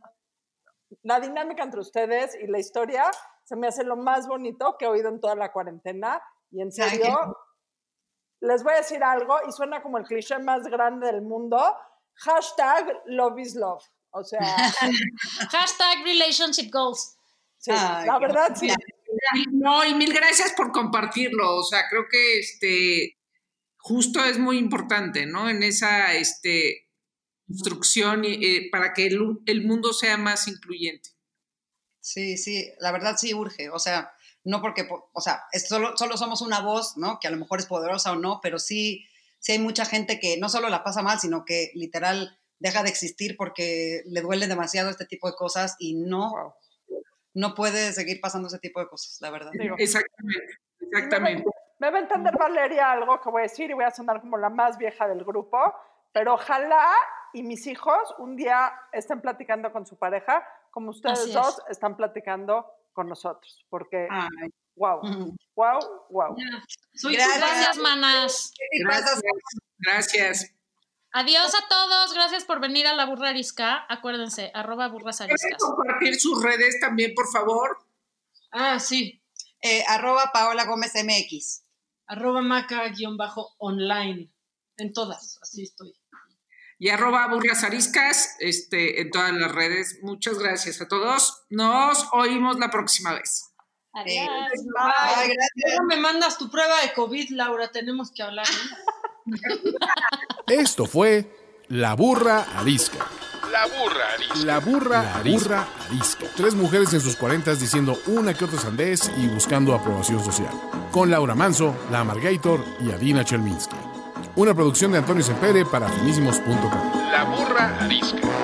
la dinámica entre ustedes y la historia se me hace lo más bonito que he oído en toda la cuarentena. Y en serio, les voy a decir algo y suena como el cliché más grande del mundo. Hashtag love is love. O sea, Hashtag relationship goals. sí, Ay, la verdad sí. No, y mil gracias por compartirlo. O sea, creo que este justo es muy importante, ¿no? En esa este, construcción y, eh, para que el, el mundo sea más incluyente. Sí, sí, la verdad sí urge, o sea, no porque, po- o sea, es solo, solo somos una voz, ¿no? Que a lo mejor es poderosa o no, pero sí, sí hay mucha gente que no solo la pasa mal, sino que literal deja de existir porque le duele demasiado este tipo de cosas y no, no puede seguir pasando ese tipo de cosas, la verdad. Digo, Exactamente, exactamente. Me va a entender Valeria algo que voy a decir y voy a sonar como la más vieja del grupo, pero ojalá y mis hijos un día estén platicando con su pareja como ustedes Así es. dos están platicando con nosotros, porque Ay, wow, wow, wow. Soy Gracias. Gracias, manas. ¿Qué pasa? Gracias. Gracias. Adiós a todos. Gracias por venir a la burra arisca. Acuérdense, arroba burras ¿Pueden ariscas. compartir sus redes también, por favor? Ah, sí. Eh, arroba Paola Gómez MX. Arroba maca-online. En todas, así estoy. Y arroba burras ariscas este, en todas las redes. Muchas gracias a todos. Nos oímos la próxima vez. Adiós. Gracias. Me mandas tu prueba de COVID, Laura. Tenemos que hablar. ¿eh? Esto fue La Burra Arisca. La burra arisca. La burra, burra arisca. Tres mujeres en sus cuarentas diciendo una que otra sandez y buscando aprobación social. Con Laura Manso, La Amargator y Adina Chelminsky. Una producción de Antonio Sempere para finísimos.com. La burra arisca.